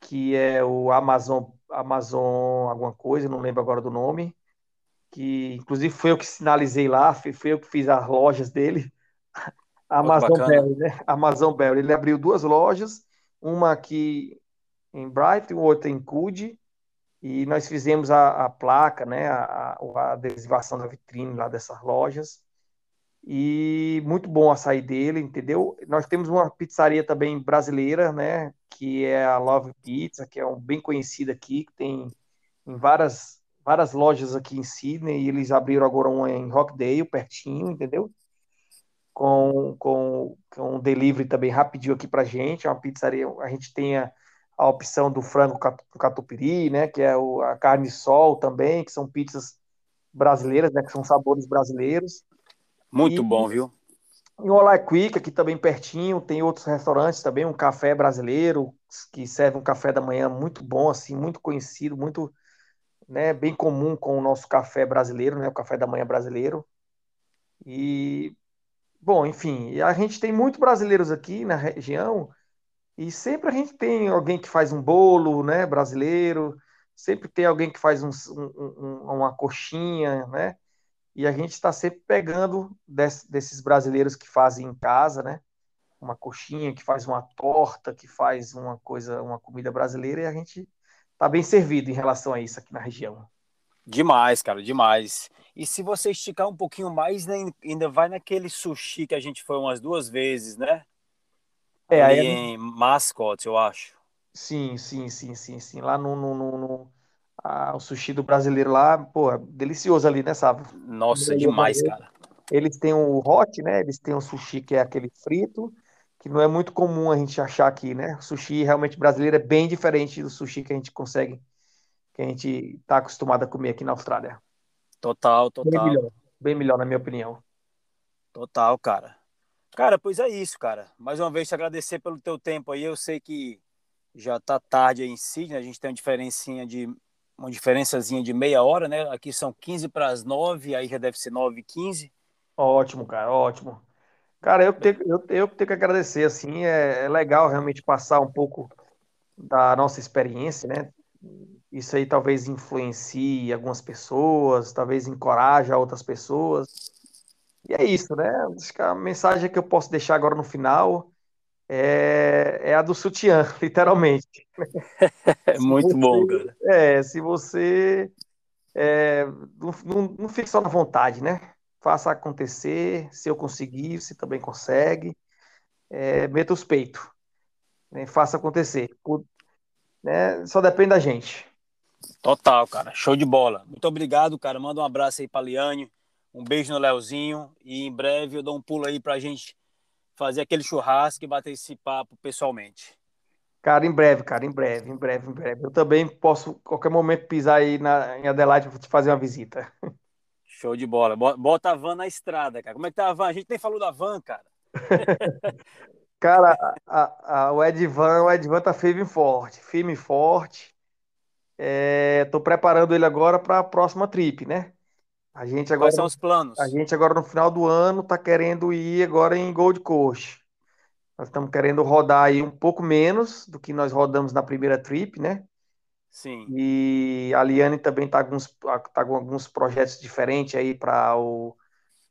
Que é o Amazon, Amazon alguma coisa, não lembro agora do nome, que inclusive foi eu que sinalizei lá, foi, foi eu que fiz as lojas dele, Amazon Bell, né? Amazon Bell. Ele abriu duas lojas, uma aqui em Brighton, outra em Cude, e nós fizemos a, a placa, né, a, a, adesivação da vitrine lá dessas lojas. E muito bom o açaí dele, entendeu? Nós temos uma pizzaria também brasileira, né, que é a Love Pizza, que é um bem conhecida aqui, que tem em várias várias lojas aqui em Sydney, e eles abriram agora uma em Rockdale, pertinho, entendeu? Com, com, com um delivery também rapidinho aqui pra gente, é uma pizzaria, a gente tem a, a opção do frango catupiry, né, que é o, a carne sol também, que são pizzas brasileiras, né, que são sabores brasileiros. Muito e, bom, viu? E o Olá Quick, aqui também pertinho, tem outros restaurantes também, um café brasileiro, que serve um café da manhã muito bom, assim, muito conhecido, muito, né, bem comum com o nosso café brasileiro, né, o café da manhã brasileiro. E, bom, enfim, a gente tem muitos brasileiros aqui na região, e sempre a gente tem alguém que faz um bolo, né, brasileiro, sempre tem alguém que faz um, um, uma coxinha, né? E a gente está sempre pegando desse, desses brasileiros que fazem em casa, né? Uma coxinha, que faz uma torta, que faz uma coisa, uma comida brasileira, e a gente está bem servido em relação a isso aqui na região. Demais, cara, demais. E se você esticar um pouquinho mais, né, ainda vai naquele sushi que a gente foi umas duas vezes, né? É, ali aí em Mascot, eu acho. Sim, sim, sim, sim, sim. Lá no, no, no, no o sushi do brasileiro lá, pô, delicioso ali, né, Sávio? Nossa, demais, cara. Eles têm o hot, né? Eles têm o sushi que é aquele frito, que não é muito comum a gente achar aqui, né? O sushi realmente brasileiro é bem diferente do sushi que a gente consegue, que a gente tá acostumado a comer aqui na Austrália. Total, total. Bem melhor, bem melhor, na minha opinião. Total, cara. Cara, pois é isso, cara. Mais uma vez te agradecer pelo teu tempo aí. Eu sei que já tá tarde aí em Sydney, a gente tem uma diferencinha de uma diferençazinha de meia hora, né? Aqui são 15 para as 9, aí já deve ser 9 e 15. Ótimo, cara, ótimo. Cara, eu tenho, eu, eu tenho que agradecer, assim, é, é legal realmente passar um pouco da nossa experiência, né? Isso aí talvez influencie algumas pessoas, talvez encoraje outras pessoas. E é isso, né? Acho que a mensagem que eu posso deixar agora no final é, é a do sutiã, literalmente. É muito você, bom, cara. É, se você é, não, não, não fique só na vontade, né? Faça acontecer, se eu conseguir, você também consegue. É, meta os peitos. Né? Faça acontecer. né? Só depende da gente. Total, cara. Show de bola. Muito obrigado, cara. Manda um abraço aí para Liane um beijo no Leozinho e em breve eu dou um pulo aí pra gente fazer aquele churrasco e bater esse papo pessoalmente. Cara, em breve, cara, em breve, em breve, em breve. Eu também posso, qualquer momento, pisar aí na, em Adelaide para te fazer uma visita. Show de bola. Bota a van na estrada, cara. Como é que tá a van? A gente nem falou da van, cara. cara, a, a, o Edvan, o Edvan tá firme e forte, firme e forte. É, tô preparando ele agora para a próxima trip, né? A gente agora, Quais são os planos? A gente agora no final do ano está querendo ir agora em Gold Coast. Nós estamos querendo rodar aí um pouco menos do que nós rodamos na primeira trip, né? Sim. E a Liane também está tá com alguns projetos diferentes aí para o,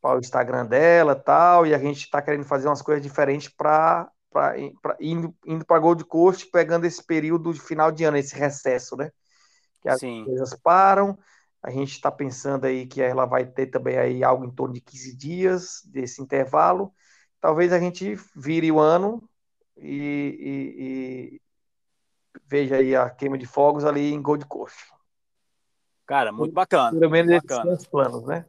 o Instagram dela tal, e a gente está querendo fazer umas coisas diferentes para indo, indo para Gold Coast, pegando esse período de final de ano, esse recesso, né? Que as Sim. coisas param a gente está pensando aí que ela vai ter também aí algo em torno de 15 dias desse intervalo. Talvez a gente vire o ano e, e, e veja aí a queima de fogos ali em Gold Coast. Cara, muito bacana. Pelo menos esses são os planos, né?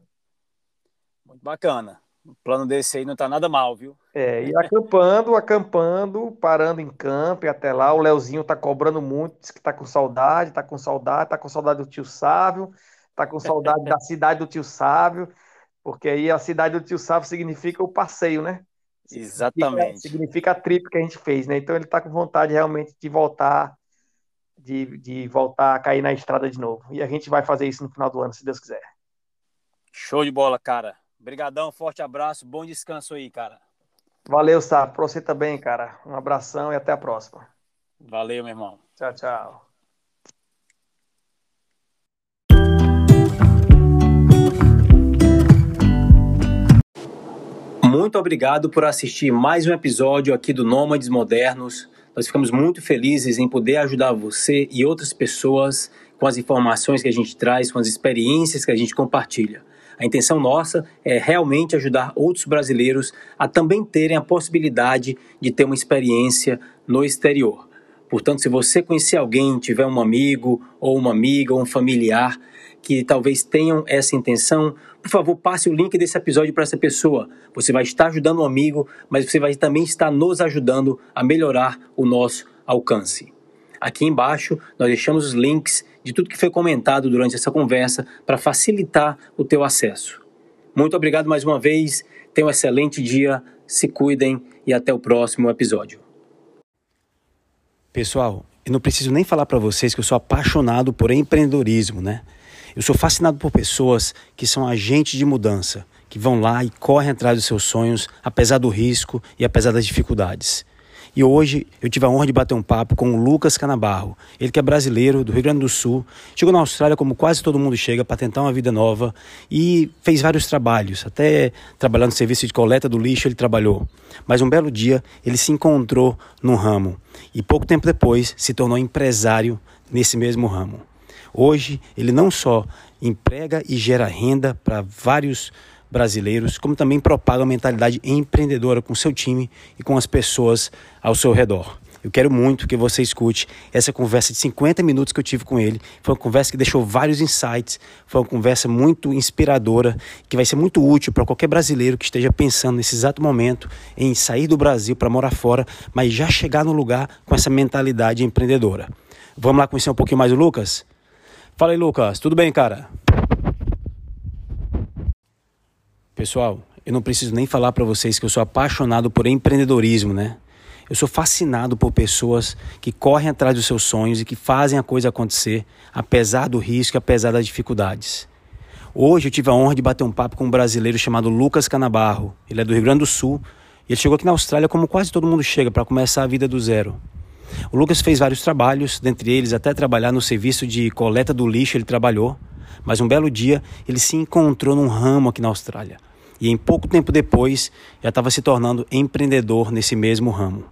Muito bacana. O plano desse aí não tá nada mal, viu? É, e acampando, acampando, parando em campo e até lá. O Leozinho tá cobrando muito, diz que tá com saudade, tá com saudade, tá com saudade do tio Sávio, tá com saudade da cidade do tio Sávio, porque aí a cidade do tio Sávio significa o passeio, né? Exatamente. Significa, significa a trip que a gente fez, né? Então ele tá com vontade realmente de voltar, de, de voltar a cair na estrada de novo. E a gente vai fazer isso no final do ano, se Deus quiser. Show de bola, cara. Obrigadão, forte abraço, bom descanso aí, cara. Valeu, Sá. Pra você também, cara. Um abração e até a próxima. Valeu, meu irmão. Tchau, tchau. Muito obrigado por assistir mais um episódio aqui do Nômades Modernos. Nós ficamos muito felizes em poder ajudar você e outras pessoas com as informações que a gente traz, com as experiências que a gente compartilha. A intenção nossa é realmente ajudar outros brasileiros a também terem a possibilidade de ter uma experiência no exterior. Portanto, se você conhecer alguém, tiver um amigo ou uma amiga ou um familiar que talvez tenham essa intenção, por favor, passe o link desse episódio para essa pessoa. Você vai estar ajudando um amigo, mas você vai também estar nos ajudando a melhorar o nosso alcance. Aqui embaixo nós deixamos os links de tudo que foi comentado durante essa conversa para facilitar o teu acesso. Muito obrigado mais uma vez, tenham um excelente dia, se cuidem e até o próximo episódio. Pessoal, eu não preciso nem falar para vocês que eu sou apaixonado por empreendedorismo, né? Eu sou fascinado por pessoas que são agentes de mudança, que vão lá e correm atrás dos seus sonhos, apesar do risco e apesar das dificuldades. E hoje eu tive a honra de bater um papo com o Lucas Canabarro. Ele que é brasileiro, do Rio Grande do Sul, chegou na Austrália como quase todo mundo chega para tentar uma vida nova e fez vários trabalhos, até trabalhando no serviço de coleta do lixo ele trabalhou. Mas um belo dia ele se encontrou no ramo e pouco tempo depois se tornou empresário nesse mesmo ramo. Hoje ele não só emprega e gera renda para vários brasileiros, como também propaga a mentalidade empreendedora com seu time e com as pessoas ao seu redor. Eu quero muito que você escute essa conversa de 50 minutos que eu tive com ele. Foi uma conversa que deixou vários insights, foi uma conversa muito inspiradora, que vai ser muito útil para qualquer brasileiro que esteja pensando nesse exato momento em sair do Brasil para morar fora, mas já chegar no lugar com essa mentalidade empreendedora. Vamos lá conhecer um pouquinho mais o Lucas? Fala aí, Lucas. Tudo bem, cara? Pessoal, eu não preciso nem falar para vocês que eu sou apaixonado por empreendedorismo, né? Eu sou fascinado por pessoas que correm atrás dos seus sonhos e que fazem a coisa acontecer, apesar do risco e apesar das dificuldades. Hoje eu tive a honra de bater um papo com um brasileiro chamado Lucas Canabarro. Ele é do Rio Grande do Sul e ele chegou aqui na Austrália como quase todo mundo chega para começar a vida do zero. O Lucas fez vários trabalhos, dentre eles até trabalhar no serviço de coleta do lixo ele trabalhou, mas um belo dia ele se encontrou num ramo aqui na Austrália e em pouco tempo depois já estava se tornando empreendedor nesse mesmo ramo.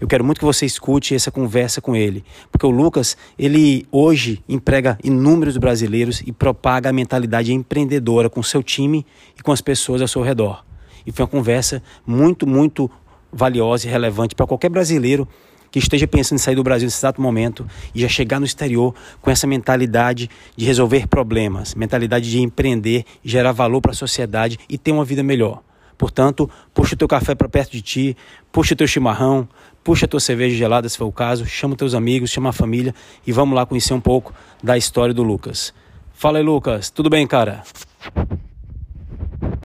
Eu quero muito que você escute essa conversa com ele, porque o Lucas, ele hoje emprega inúmeros brasileiros e propaga a mentalidade empreendedora com seu time e com as pessoas ao seu redor. E foi uma conversa muito, muito valiosa e relevante para qualquer brasileiro que esteja pensando em sair do Brasil nesse exato momento e já chegar no exterior com essa mentalidade de resolver problemas, mentalidade de empreender, gerar valor para a sociedade e ter uma vida melhor. Portanto, puxa o teu café para perto de ti, puxa o teu chimarrão, puxa a tua cerveja gelada, se for o caso, chama os teus amigos, chama a família e vamos lá conhecer um pouco da história do Lucas. Fala aí, Lucas. Tudo bem, cara?